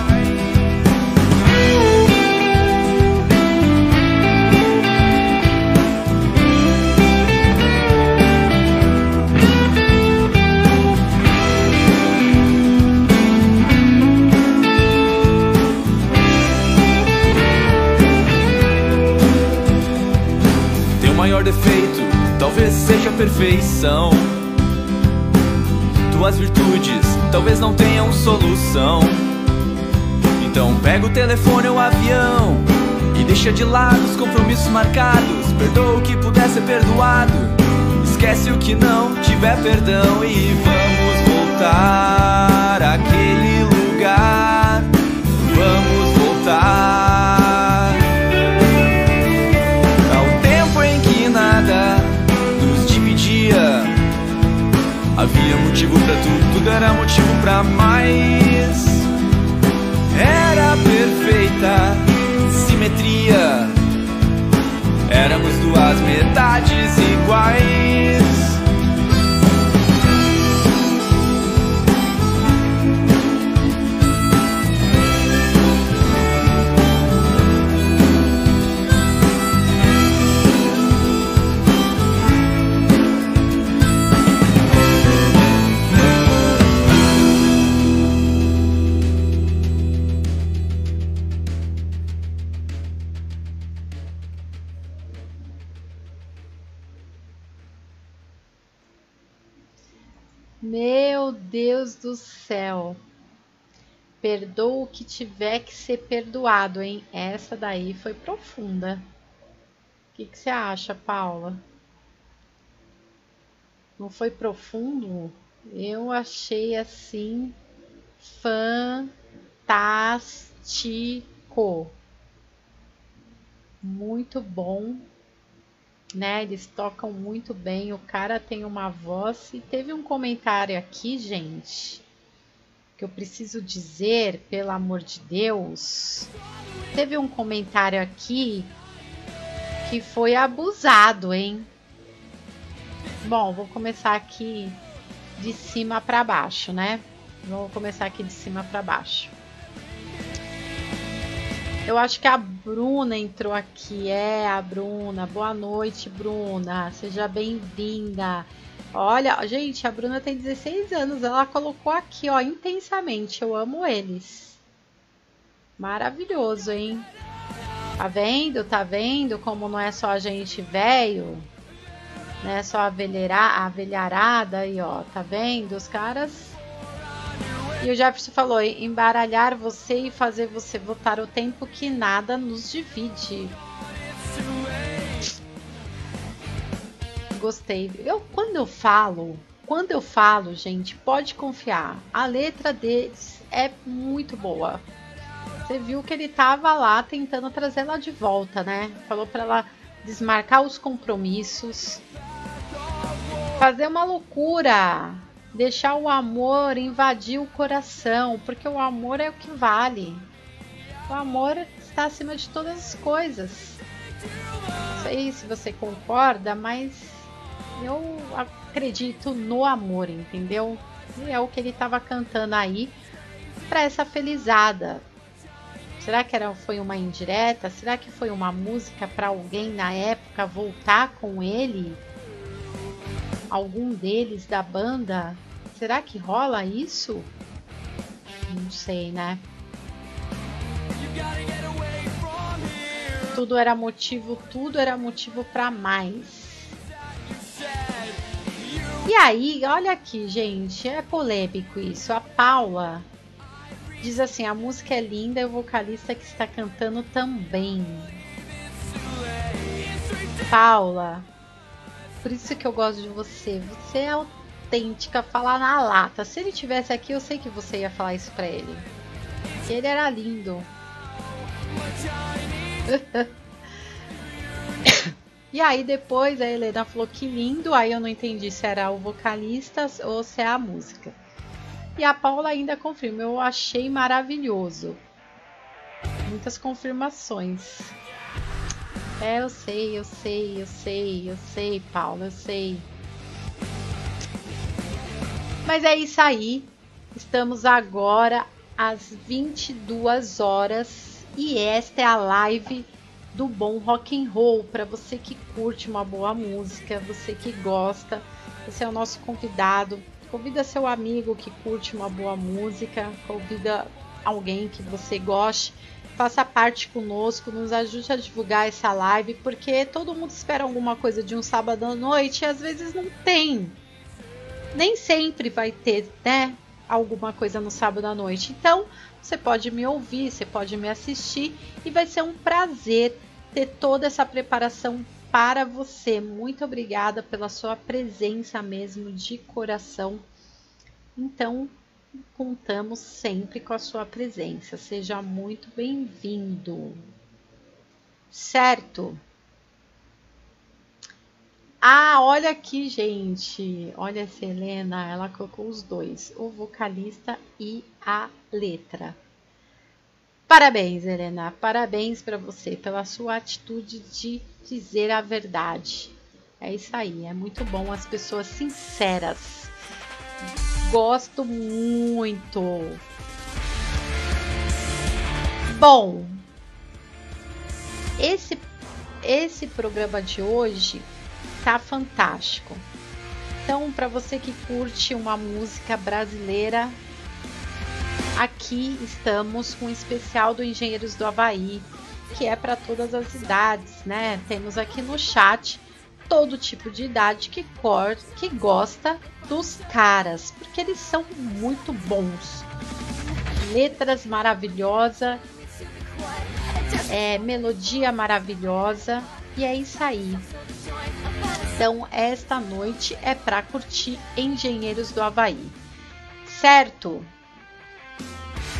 Defeito talvez seja perfeição. Tuas virtudes talvez não tenham solução. Então pega o telefone ou o avião e deixa de lado os compromissos marcados. Perdoa o que puder ser perdoado. Esquece o que não tiver perdão e vamos voltar tudo, tudo era motivo pra mais. Era perfeita simetria. Éramos duas metades iguais. Céu. Perdoa o que tiver que ser perdoado, hein? Essa daí foi profunda. O que, que você acha, Paula? Não foi profundo? Eu achei assim fantástico. Muito bom né? Eles tocam muito bem, o cara tem uma voz. E teve um comentário aqui, gente, que eu preciso dizer, pelo amor de Deus. Teve um comentário aqui que foi abusado, hein? Bom, vou começar aqui de cima para baixo, né? Vou começar aqui de cima para baixo. Eu acho que a Bruna entrou aqui. É, a Bruna. Boa noite, Bruna. Seja bem-vinda. Olha, gente, a Bruna tem 16 anos. Ela colocou aqui, ó, intensamente. Eu amo eles. Maravilhoso, hein? Tá vendo? Tá vendo como não é só a gente velho? Não é só a, a velharada aí, ó. Tá vendo? Os caras e o Jefferson falou: embaralhar você e fazer você votar o tempo que nada nos divide. Gostei. Eu quando eu falo, quando eu falo, gente, pode confiar. A letra deles é muito boa. Você viu que ele tava lá tentando trazer ela de volta, né? Falou para ela desmarcar os compromissos, fazer uma loucura deixar o amor invadir o coração, porque o amor é o que vale. O amor está acima de todas as coisas. Não sei se você concorda, mas eu acredito no amor, entendeu? E é o que ele estava cantando aí para essa felizada. Será que era, foi uma indireta? Será que foi uma música para alguém na época voltar com ele? algum deles da banda? Será que rola isso? Não sei, né? Tudo era motivo, tudo era motivo para mais. E aí, olha aqui, gente, é polêmico isso. A Paula diz assim: a música é linda e o vocalista que está cantando também. Paula, por isso que eu gosto de você. Você é autêntica, falar na lata. Se ele tivesse aqui, eu sei que você ia falar isso pra ele. Ele era lindo. e aí depois a Helena falou que lindo. Aí eu não entendi se era o vocalista ou se é a música. E a Paula ainda confirma. Eu achei maravilhoso. Muitas confirmações. É, eu sei, eu sei, eu sei, eu sei, Paulo, eu sei. Mas é isso aí. Estamos agora às 22 horas e esta é a live do bom rock and roll para você que curte uma boa música, você que gosta. Esse é o nosso convidado. Convida seu amigo que curte uma boa música, convida alguém que você goste faça parte conosco, nos ajude a divulgar essa live, porque todo mundo espera alguma coisa de um sábado à noite e às vezes não tem. Nem sempre vai ter, né? Alguma coisa no sábado à noite. Então, você pode me ouvir, você pode me assistir e vai ser um prazer ter toda essa preparação para você. Muito obrigada pela sua presença mesmo de coração. Então, contamos sempre com a sua presença. Seja muito bem-vindo. Certo? Ah, olha aqui, gente. Olha essa Helena, ela colocou os dois, o vocalista e a letra. Parabéns, Helena. Parabéns para você pela sua atitude de dizer a verdade. É isso aí, é muito bom as pessoas sinceras gosto muito. Bom, esse esse programa de hoje tá fantástico. Então, para você que curte uma música brasileira, aqui estamos com o especial do Engenheiros do Havaí, que é para todas as idades, né? Temos aqui no chat todo tipo de idade que, cor, que gosta dos caras, porque eles são muito bons. Letras maravilhosas, é, melodia maravilhosa e é isso aí. Então, esta noite é para curtir Engenheiros do Havaí, certo?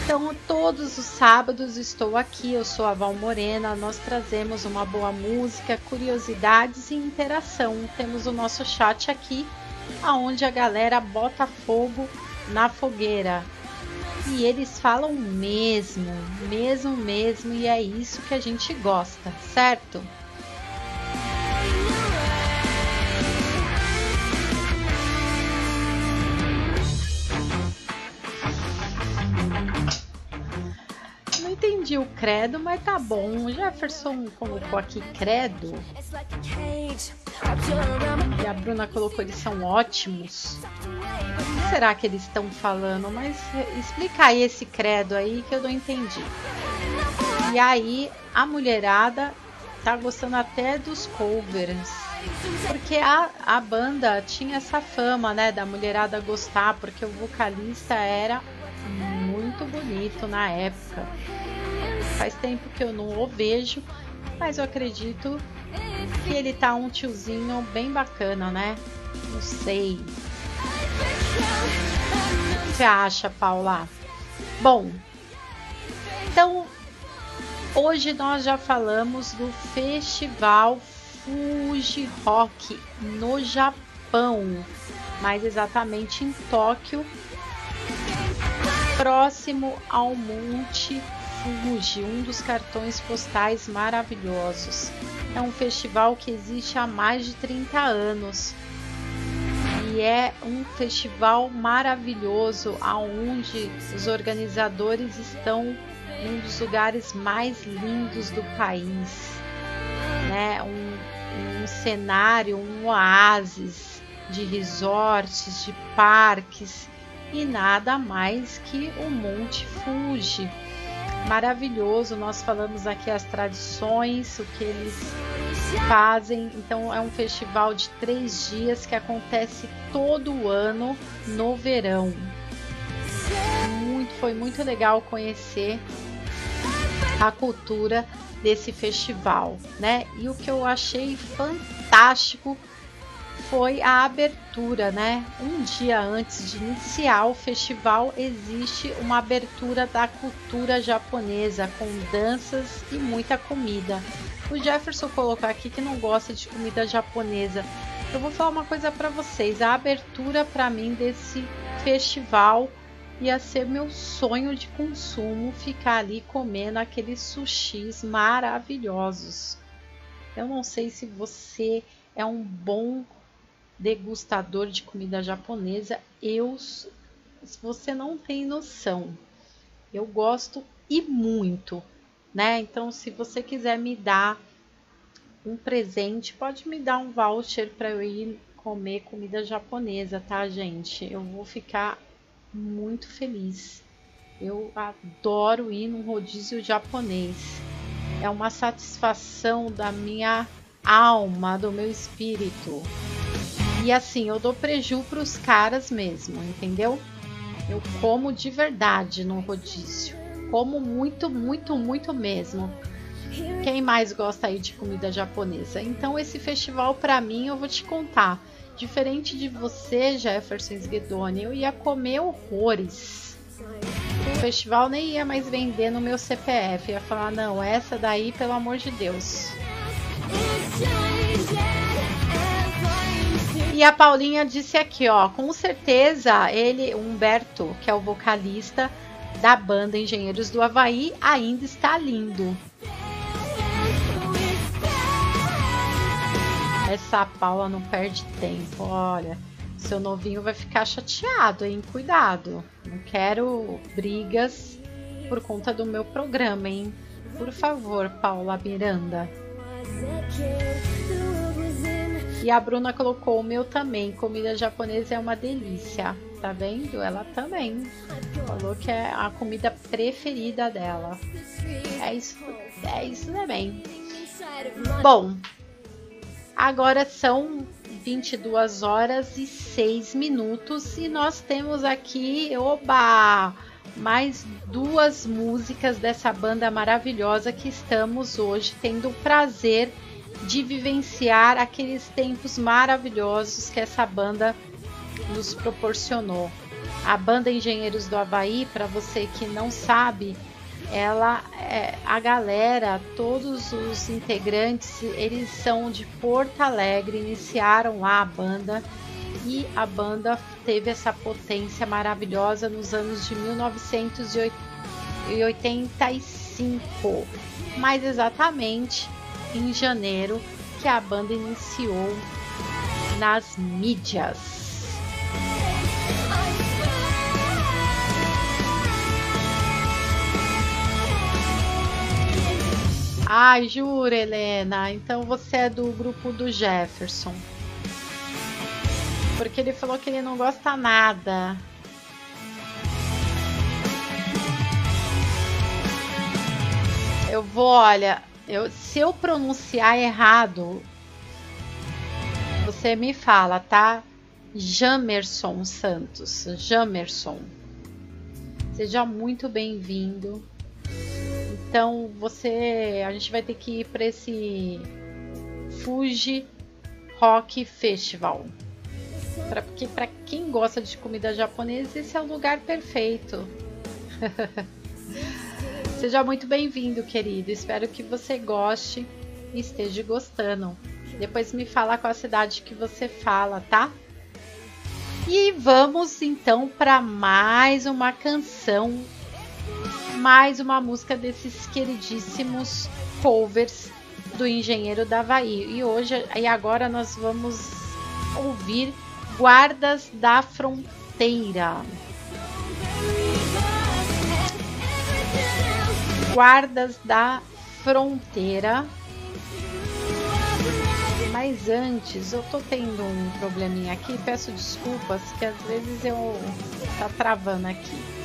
Então, todos os sábados estou aqui. Eu sou a Val Morena. Nós trazemos uma boa música, curiosidades e interação. Temos o nosso chat aqui, aonde a galera bota fogo na fogueira. E eles falam mesmo, mesmo, mesmo, e é isso que a gente gosta, certo? Entendi. O credo, mas tá bom. O Jefferson colocou aqui credo. E a Bruna colocou eles são ótimos. O que será que eles estão falando? Mas explica aí esse credo aí que eu não entendi. E aí a mulherada tá gostando até dos covers. Porque a, a banda tinha essa fama, né, da mulherada gostar, porque o vocalista era muito bonito na época. Faz tempo que eu não o vejo, mas eu acredito que ele tá um tiozinho bem bacana, né? Não sei. O que você acha, Paula? Bom, então hoje nós já falamos do Festival Fuji Rock no Japão, mais exatamente em Tóquio, próximo ao Monte Fuji, um dos cartões postais maravilhosos. É um festival que existe há mais de 30 anos e é um festival maravilhoso aonde os organizadores estão um dos lugares mais lindos do país, né? Um, um cenário, um oásis de resorts, de parques e nada mais que o Monte Fuji. Maravilhoso, nós falamos aqui as tradições, o que eles fazem. Então, é um festival de três dias que acontece todo ano no verão. Muito, foi muito legal conhecer a cultura desse festival, né? E o que eu achei fantástico foi a abertura, né? Um dia antes de iniciar o festival, existe uma abertura da cultura japonesa com danças e muita comida. O Jefferson colocou aqui que não gosta de comida japonesa. Eu vou falar uma coisa para vocês. A abertura para mim desse festival ia ser meu sonho de consumo ficar ali comendo aqueles sushis maravilhosos. Eu não sei se você é um bom degustador de comida japonesa, eu você não tem noção. Eu gosto e muito, né? Então, se você quiser me dar um presente, pode me dar um voucher para eu ir comer comida japonesa, tá, gente? Eu vou ficar muito feliz. Eu adoro ir num rodízio japonês. É uma satisfação da minha alma, do meu espírito. E assim, eu dou preju pros caras mesmo, entendeu? Eu como de verdade no rodízio. Como muito, muito, muito mesmo. Quem mais gosta aí de comida japonesa? Então esse festival para mim, eu vou te contar. Diferente de você, Jefferson Sguedoni, eu ia comer horrores. O festival nem ia mais vender no meu CPF. Ia falar, não, essa daí, pelo amor de Deus. E a Paulinha disse aqui, ó, com certeza ele, Humberto, que é o vocalista da banda Engenheiros do Havaí, ainda está lindo. Essa Paula não perde tempo, olha. Seu novinho vai ficar chateado, hein? Cuidado. Não quero brigas por conta do meu programa, hein? Por favor, Paula Miranda. E a Bruna colocou o meu também. Comida japonesa é uma delícia. Tá vendo? Ela também falou que é a comida preferida dela. É isso, é isso também. Bom, agora são 22 horas e 6 minutos e nós temos aqui, oba, mais duas músicas dessa banda maravilhosa que estamos hoje tendo o prazer de de vivenciar aqueles tempos maravilhosos que essa banda nos proporcionou. A banda Engenheiros do Havaí, para você que não sabe, ela é, a galera, todos os integrantes, eles são de Porto Alegre, iniciaram lá a banda e a banda teve essa potência maravilhosa nos anos de 1985, mais exatamente em janeiro que a banda iniciou nas mídias. Ai, jura, Helena? Então você é do grupo do Jefferson. Porque ele falou que ele não gosta nada. Eu vou, olha, eu, se eu pronunciar errado, você me fala, tá? Jamerson Santos. Jamerson. Seja muito bem-vindo. Então você, a gente vai ter que ir para esse Fuji Rock Festival. Pra, porque para quem gosta de comida japonesa, esse é o lugar perfeito. Seja muito bem-vindo, querido. Espero que você goste e esteja gostando. Depois me fala qual a cidade que você fala, tá? E vamos então para mais uma canção, mais uma música desses queridíssimos covers do Engenheiro da Havaí. E hoje e agora nós vamos ouvir Guardas da Fronteira. Guardas da Fronteira mas antes, eu tô tendo um probleminha aqui, peço desculpas, que às vezes eu tá travando aqui.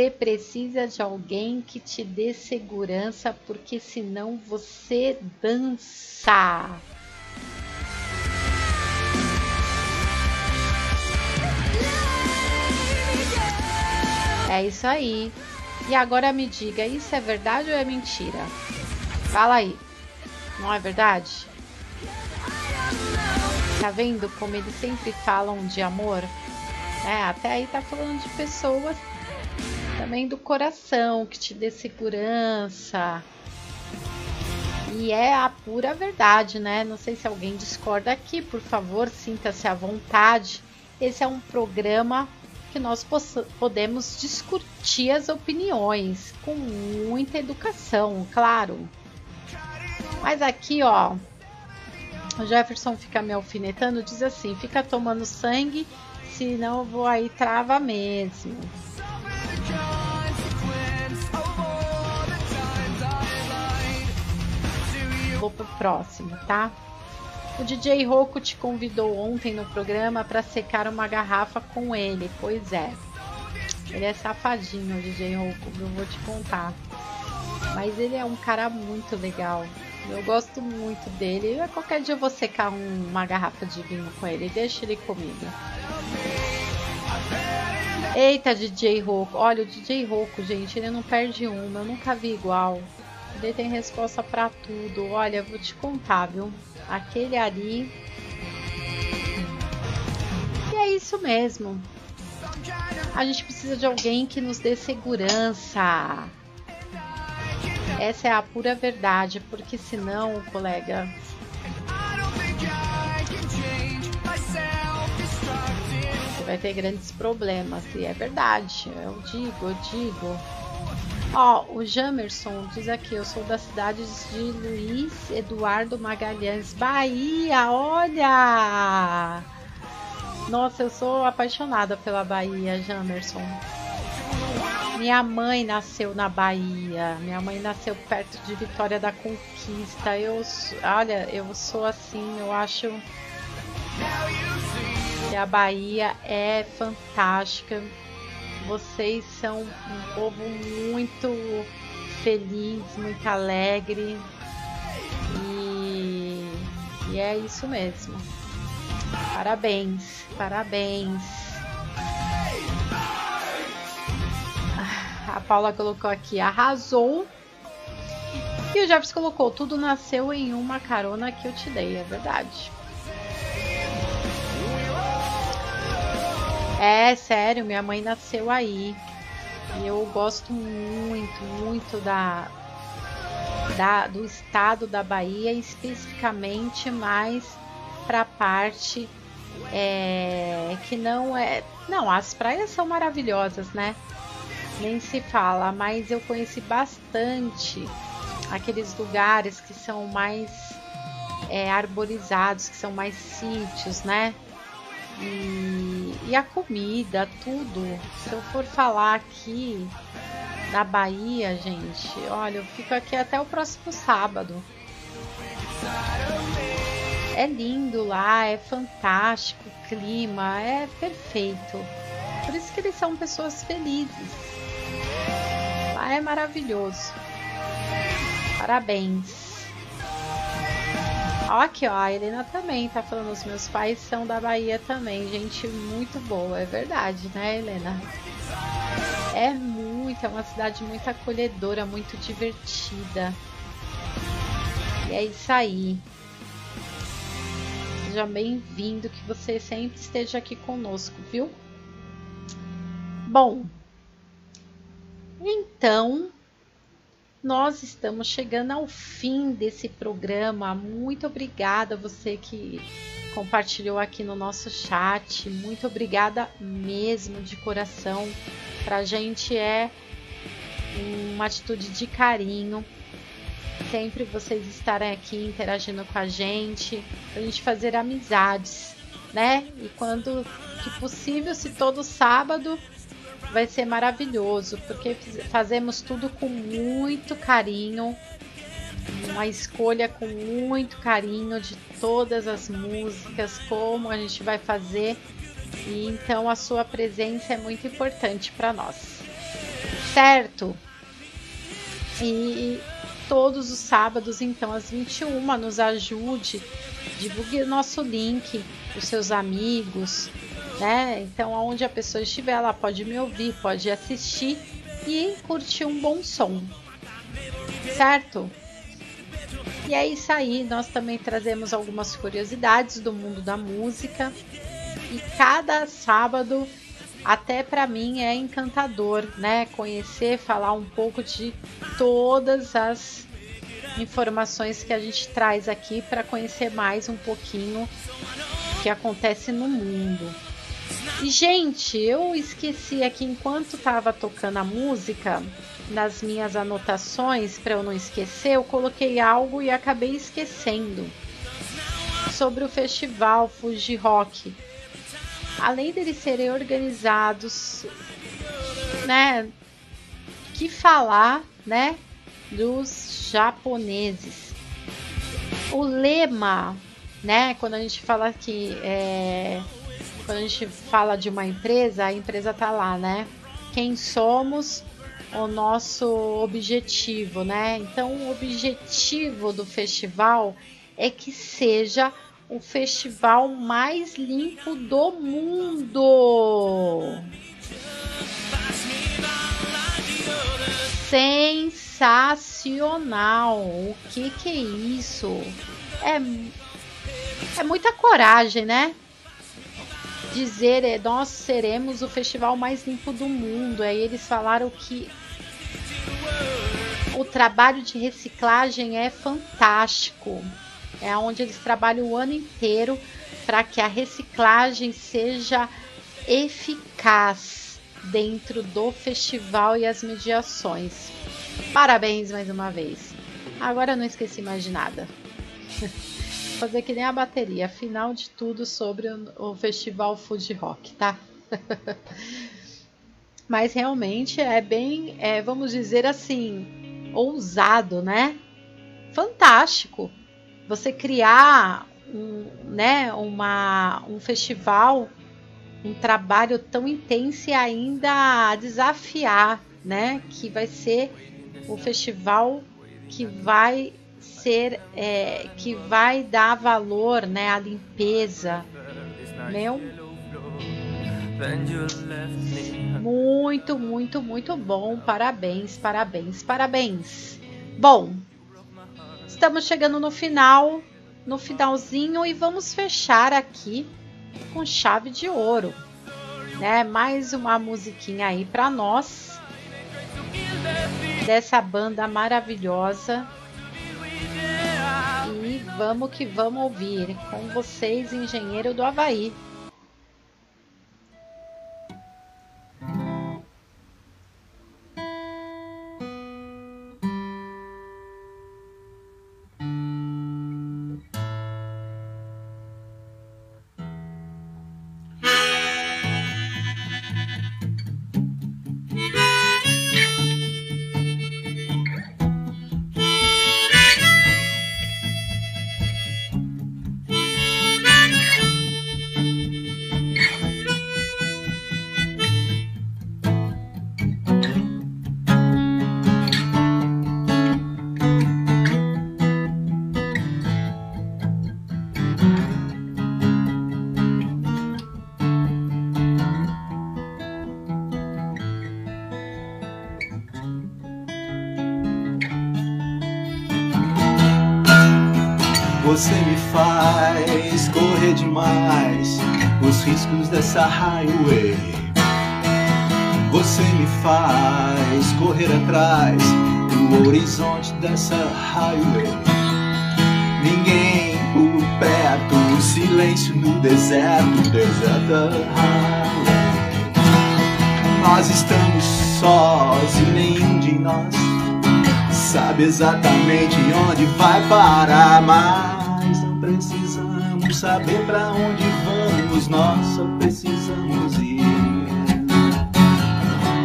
Você precisa de alguém que te dê segurança, porque senão você dança. É isso aí. E agora me diga, isso é verdade ou é mentira? Fala aí. Não é verdade? Tá vendo como eles sempre falam de amor? É, até aí tá falando de pessoas também do coração, que te dê segurança. E é a pura verdade, né? Não sei se alguém discorda aqui, por favor, sinta-se à vontade. Esse é um programa que nós podemos discutir as opiniões com muita educação, claro. Mas aqui, ó, o Jefferson fica me alfinetando, diz assim: fica tomando sangue, senão eu vou aí trava mesmo. Vou pro próximo, tá? O DJ Rocco te convidou ontem no programa para secar uma garrafa com ele. Pois é. Ele é safadinho, o DJ Rocco, eu vou te contar. Mas ele é um cara muito legal. Eu gosto muito dele. Qualquer dia eu vou secar um, uma garrafa de vinho com ele. Deixa ele comigo. Eita, DJ Roco. Olha, o DJ Roco, gente, ele não perde uma. Eu nunca vi igual. Ele tem resposta para tudo. Olha, vou te contar, viu? Aquele ali. E é isso mesmo. A gente precisa de alguém que nos dê segurança. Essa é a pura verdade, porque senão, colega, vai ter grandes problemas. E é verdade, eu digo, eu digo. Ó, o Jamerson diz aqui, eu sou da cidade de Luiz Eduardo Magalhães, Bahia, olha! Nossa, eu sou apaixonada pela Bahia, Jamerson. Minha mãe nasceu na Bahia. Minha mãe nasceu perto de Vitória da Conquista. Eu, olha, eu sou assim, eu acho que a Bahia é fantástica. Vocês são um povo muito feliz, muito alegre. E, e é isso mesmo. Parabéns, parabéns. A Paula colocou aqui, arrasou. E o Jefferson colocou, tudo nasceu em uma carona que eu te dei, é verdade. É sério, minha mãe nasceu aí. E eu gosto muito, muito da, da do estado da Bahia, especificamente mais para a parte é, que não é. Não, as praias são maravilhosas, né? nem se fala, mas eu conheci bastante aqueles lugares que são mais é, arborizados, que são mais sítios, né? E, e, a comida, tudo. Se eu for falar aqui da Bahia, gente, olha, eu fico aqui até o próximo sábado. É lindo lá, é fantástico o clima, é perfeito. Por isso que eles são pessoas felizes. Lá é maravilhoso. Parabéns. Ó, aqui, ó, a Helena também tá falando, os meus pais são da Bahia também, gente muito boa, é verdade, né, Helena? É muito, é uma cidade muito acolhedora, muito divertida. E é isso aí. Seja bem-vindo, que você sempre esteja aqui conosco, viu? Bom, então, nós estamos chegando ao fim desse programa. Muito obrigada a você que compartilhou aqui no nosso chat. Muito obrigada mesmo de coração. Para a gente é uma atitude de carinho. Sempre vocês estarem aqui interagindo com a gente, para a gente fazer amizades, né? E quando que possível, se todo sábado vai ser maravilhoso, porque fazemos tudo com muito carinho, uma escolha com muito carinho de todas as músicas, como a gente vai fazer, e então a sua presença é muito importante para nós, certo? E todos os sábados, então, às 21, nos ajude, divulgue nosso link, os seus amigos, né? Então, aonde a pessoa estiver, ela pode me ouvir, pode assistir e curtir um bom som, certo? E é isso aí, nós também trazemos algumas curiosidades do mundo da música e cada sábado até para mim é encantador, né? Conhecer, falar um pouco de todas as informações que a gente traz aqui para conhecer mais um pouquinho que acontece no mundo. E gente, eu esqueci aqui enquanto estava tocando a música, nas minhas anotações para eu não esquecer, eu coloquei algo e acabei esquecendo sobre o festival Fuji Rock além deles serem organizados, né, que falar, né, dos japoneses. O lema, né, quando a gente fala que é, quando a gente fala de uma empresa, a empresa tá lá, né? Quem somos, o nosso objetivo, né? Então, o objetivo do festival é que seja o festival mais limpo do mundo. Sensacional! O que que é isso? É, é muita coragem, né? Dizer é, nós seremos o festival mais limpo do mundo. Aí eles falaram que o trabalho de reciclagem é fantástico. É onde eles trabalham o ano inteiro para que a reciclagem seja eficaz dentro do festival e as mediações. Parabéns mais uma vez. Agora eu não esqueci mais de nada. Fazer que nem a bateria, final de tudo sobre o, festival Food Rock, tá? Mas realmente é bem, é, vamos dizer assim, ousado, né? Fantástico você criar um, né, uma, um festival, um trabalho tão intenso e ainda desafiar, né? Que vai ser o festival que vai ser, é, que vai dar valor, né, à limpeza. Meu, muito, muito, muito bom. Parabéns, parabéns, parabéns. Bom, Estamos chegando no final, no finalzinho e vamos fechar aqui com chave de ouro, né? Mais uma musiquinha aí para nós dessa banda maravilhosa. Vamos que vamos ouvir com vocês, Engenheiro do Havaí. Demais os riscos dessa highway. Você me faz correr atrás do horizonte dessa highway. Ninguém por perto, silêncio no deserto, deserta highway. Nós estamos sós e nenhum de nós sabe exatamente onde vai parar, precisamos saber para onde vamos, nós só precisamos ir.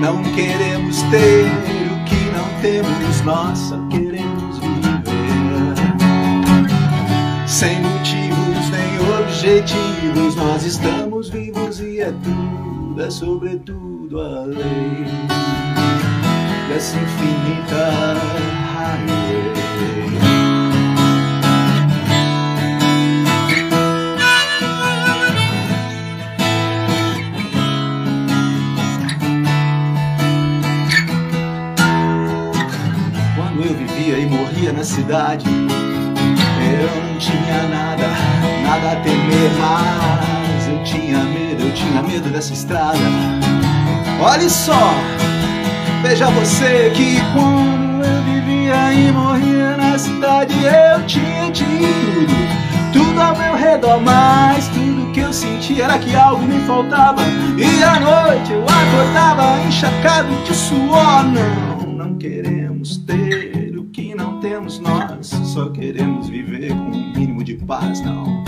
Não queremos ter o que não temos, nós só queremos viver. Sem motivos nem objetivos, nós estamos vivos e é tudo, é sobretudo a lei dessa infinita highway. Cidade. Eu não tinha nada, nada a temer, mas eu tinha medo, eu tinha medo dessa estrada. Olhe só, veja você que quando eu vivia e morria na cidade, eu tinha de tudo, tudo ao meu redor, mas tudo que eu sentia era que algo me faltava. E à noite eu acordava encharcado de suor. Não, só queremos viver com um mínimo de paz, não.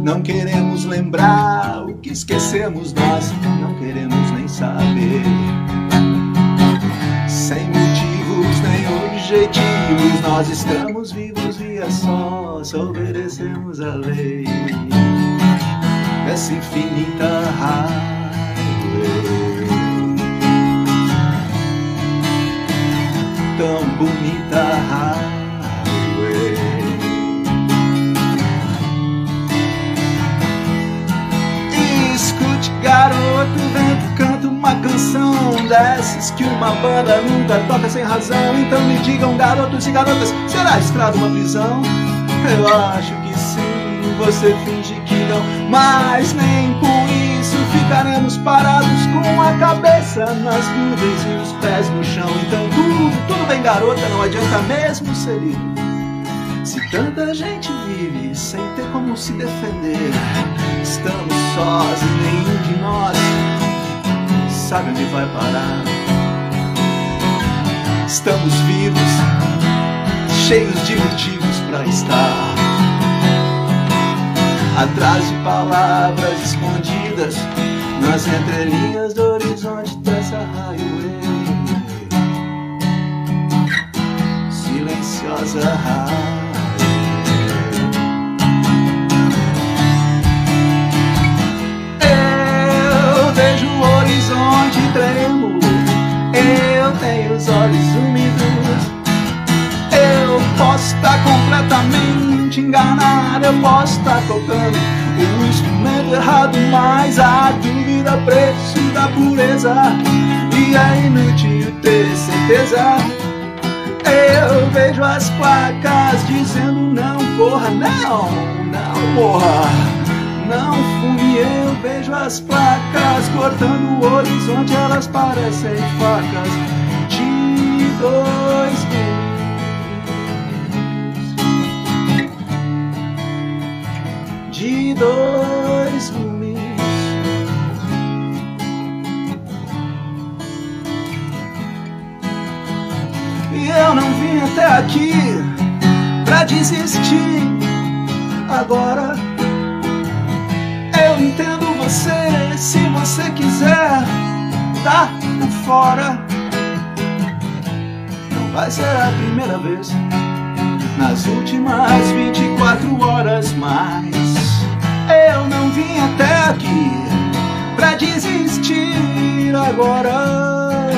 Não queremos lembrar o que esquecemos nós, não queremos nem saber. Sem motivos nem objetivos, nós estamos vivos e é só, só obedecemos a lei dessa infinita highway. Tão bonita highway. Uma canção dessas que uma banda nunca toca sem razão. Então me digam, garotos e garotas, será estrada uma prisão? Eu acho que sim, você finge que não, mas nem com isso ficaremos parados com a cabeça nas nuvens e os pés no chão. Então tudo, tudo bem, garota, não adianta mesmo ser ido. Se tanta gente vive sem ter como se defender, estamos sós e nenhum de nós sabe onde vai parar. Estamos vivos, cheios de motivos para estar. Atrás de palavras escondidas nas entrelinhas do horizonte dessa highway. Silenciosa highway. Eu tenho os olhos úmidos. Eu posso estar completamente enganado. Eu posso estar tocando o instrumento errado. Mas a dúvida preço da pureza. E é inútil ter certeza. Eu vejo as placas dizendo não corra, não, não morra. Não fume, eu vejo as placas cortando o horizonte, elas parecem facas de dois gumes. De dois gumes. E eu não vim até aqui pra desistir agora. Eu entendo você, se você quiser dar por fora. Não vai ser a primeira vez nas últimas 24 horas, mas eu não vim até aqui pra desistir agora.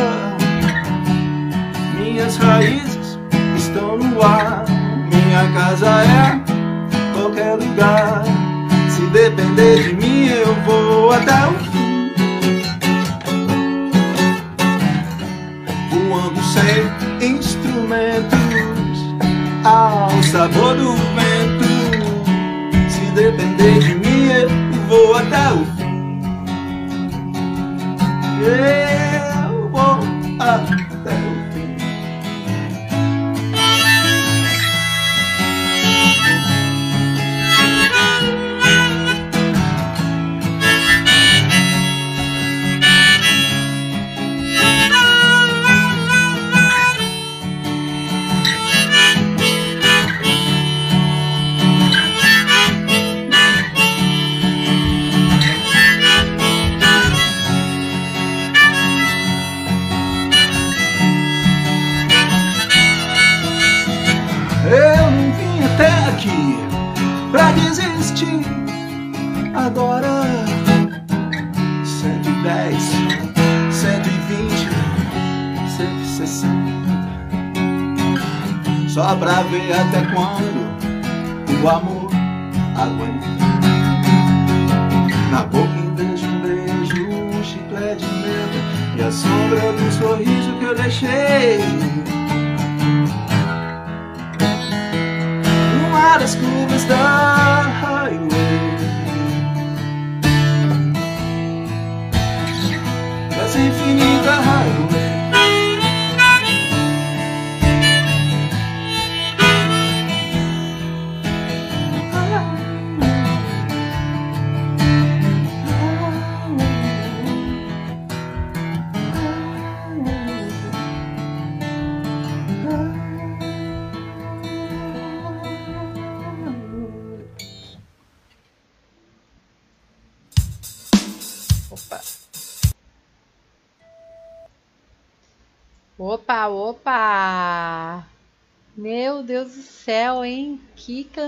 Minhas raízes estão no ar, minha casa é qualquer lugar. Depender de mim, eu vou até o fim. Voando sem instrumentos, ao sabor do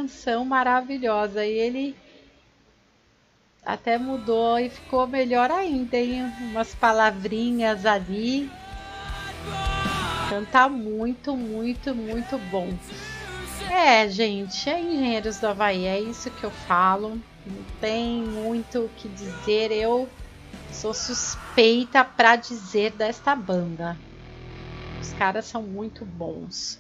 canção maravilhosa! E ele até mudou e ficou melhor ainda, hein? Umas palavrinhas ali. Canta muito, muito, muito bom. É, gente, é Engenheiros do Havaí, é isso que eu falo. Não tem muito o que dizer. Eu sou suspeita para dizer desta banda. Os caras são muito bons.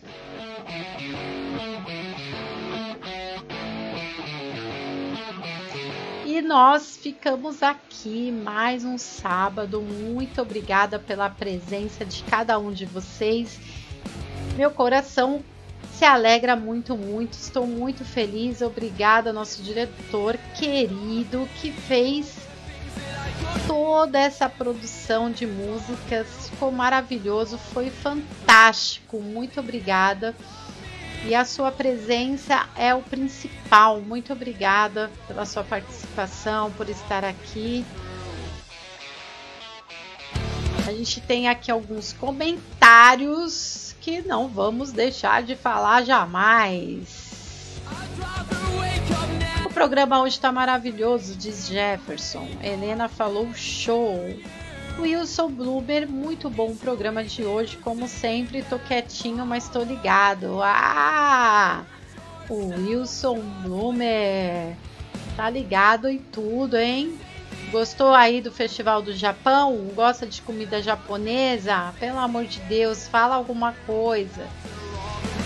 E nós ficamos aqui mais um sábado. Muito obrigada pela presença de cada um de vocês. Meu coração se alegra muito, muito. Estou muito feliz. Obrigada, nosso diretor querido que fez toda essa produção de músicas. Ficou maravilhoso, foi fantástico. Muito obrigada. E a sua presença é o principal. Muito obrigada pela sua participação, por estar aqui. A gente tem aqui alguns comentários que não vamos deixar de falar jamais. O programa hoje está maravilhoso, diz Jefferson. Helena falou show. Wilson Blumer, muito bom o programa de hoje, como sempre, tô quietinho, mas tô ligado. Ah! O Wilson Blumer tá ligado em tudo, hein? Gostou aí do Festival do Japão? Gosta de comida japonesa? Pelo amor de Deus, fala alguma coisa.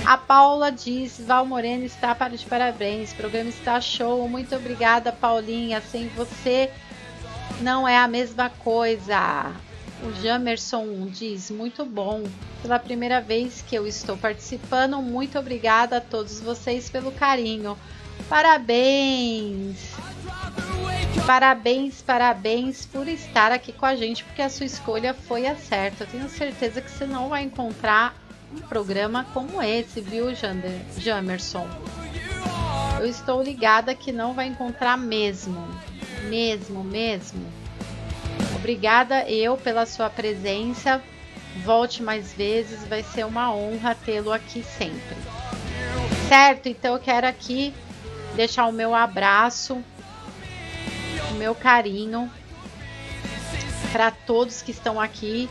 A Paula diz: Val Moreno está para de parabéns. O programa está show. Muito obrigada, Paulinha. Sem você não é a mesma coisa. O Jamerson diz: Muito bom. Pela primeira vez que eu estou participando, muito obrigada a todos vocês pelo carinho. Parabéns! Parabéns, parabéns por estar aqui com a gente, porque a sua escolha foi a certa. Eu tenho certeza que você não vai encontrar um programa como esse, viu, Jander, Jamerson? Eu estou ligada que não vai encontrar mesmo. Mesmo, mesmo. Obrigada eu pela sua presença. Volte mais vezes, vai ser uma honra tê-lo aqui sempre. Certo? Então eu quero aqui deixar o meu abraço, o meu carinho para todos que estão aqui.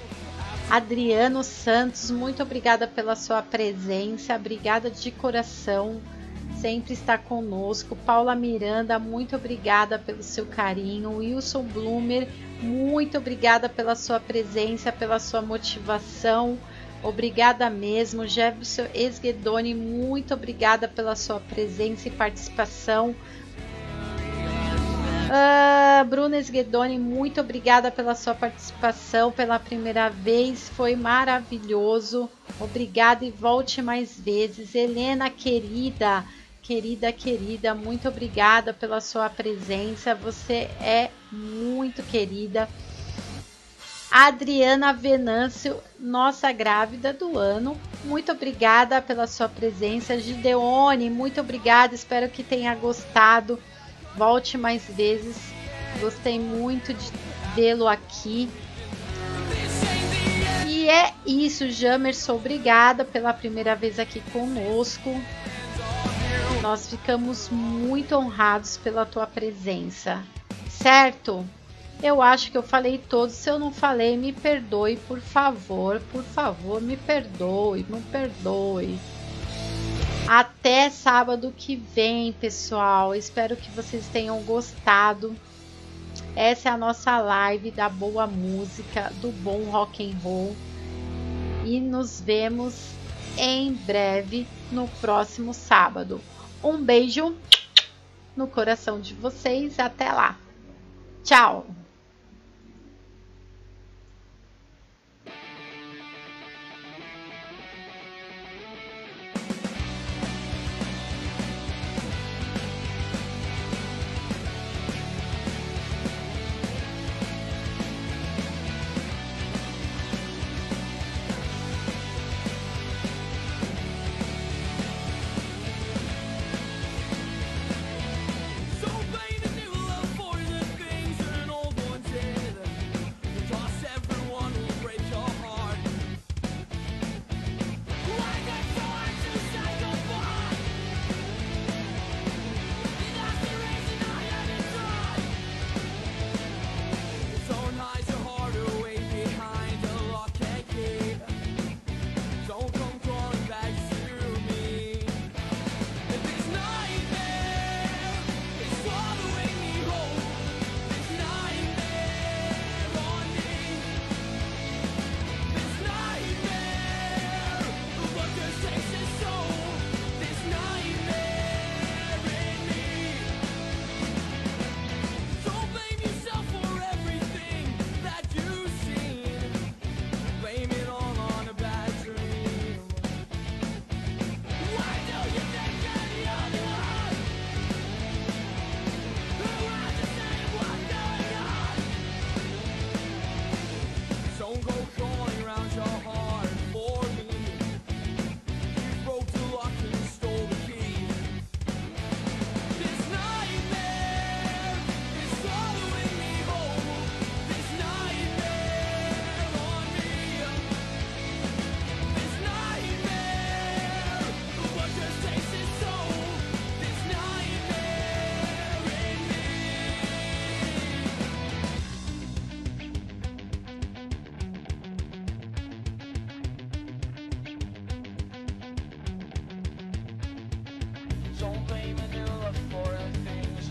Adriano Santos, muito obrigada pela sua presença, obrigada de coração, sempre está conosco. Paula Miranda, muito obrigada pelo seu carinho. Wilson Blumer, muito obrigada pela sua presença, pela sua motivação. Obrigada mesmo. Jefferson Esguedoni, muito obrigada pela sua presença e participação. Uh, Bruna Esguedoni, muito obrigada pela sua participação pela primeira vez, foi maravilhoso. Obrigada e volte mais vezes. Helena, querida, querida, querida, muito obrigada pela sua presença. Você é muito querida. Adriana Venâncio, nossa grávida do ano. Muito obrigada pela sua presença. Gideone, muito obrigada. Espero que tenha gostado. Volte mais vezes. Gostei muito de vê-lo aqui. E é isso, Jamerson. Obrigada pela primeira vez aqui conosco. Nós ficamos muito honrados pela tua presença. Certo? Eu acho que eu falei todos. Se eu não falei, me perdoe, por favor. Por favor, me perdoe, me perdoe. Até sábado que vem, pessoal. Espero que vocês tenham gostado. Essa é a nossa live da boa música, do bom rock and roll. E nos vemos em breve no próximo sábado. Um beijo no coração de vocês. Até lá. Tchau.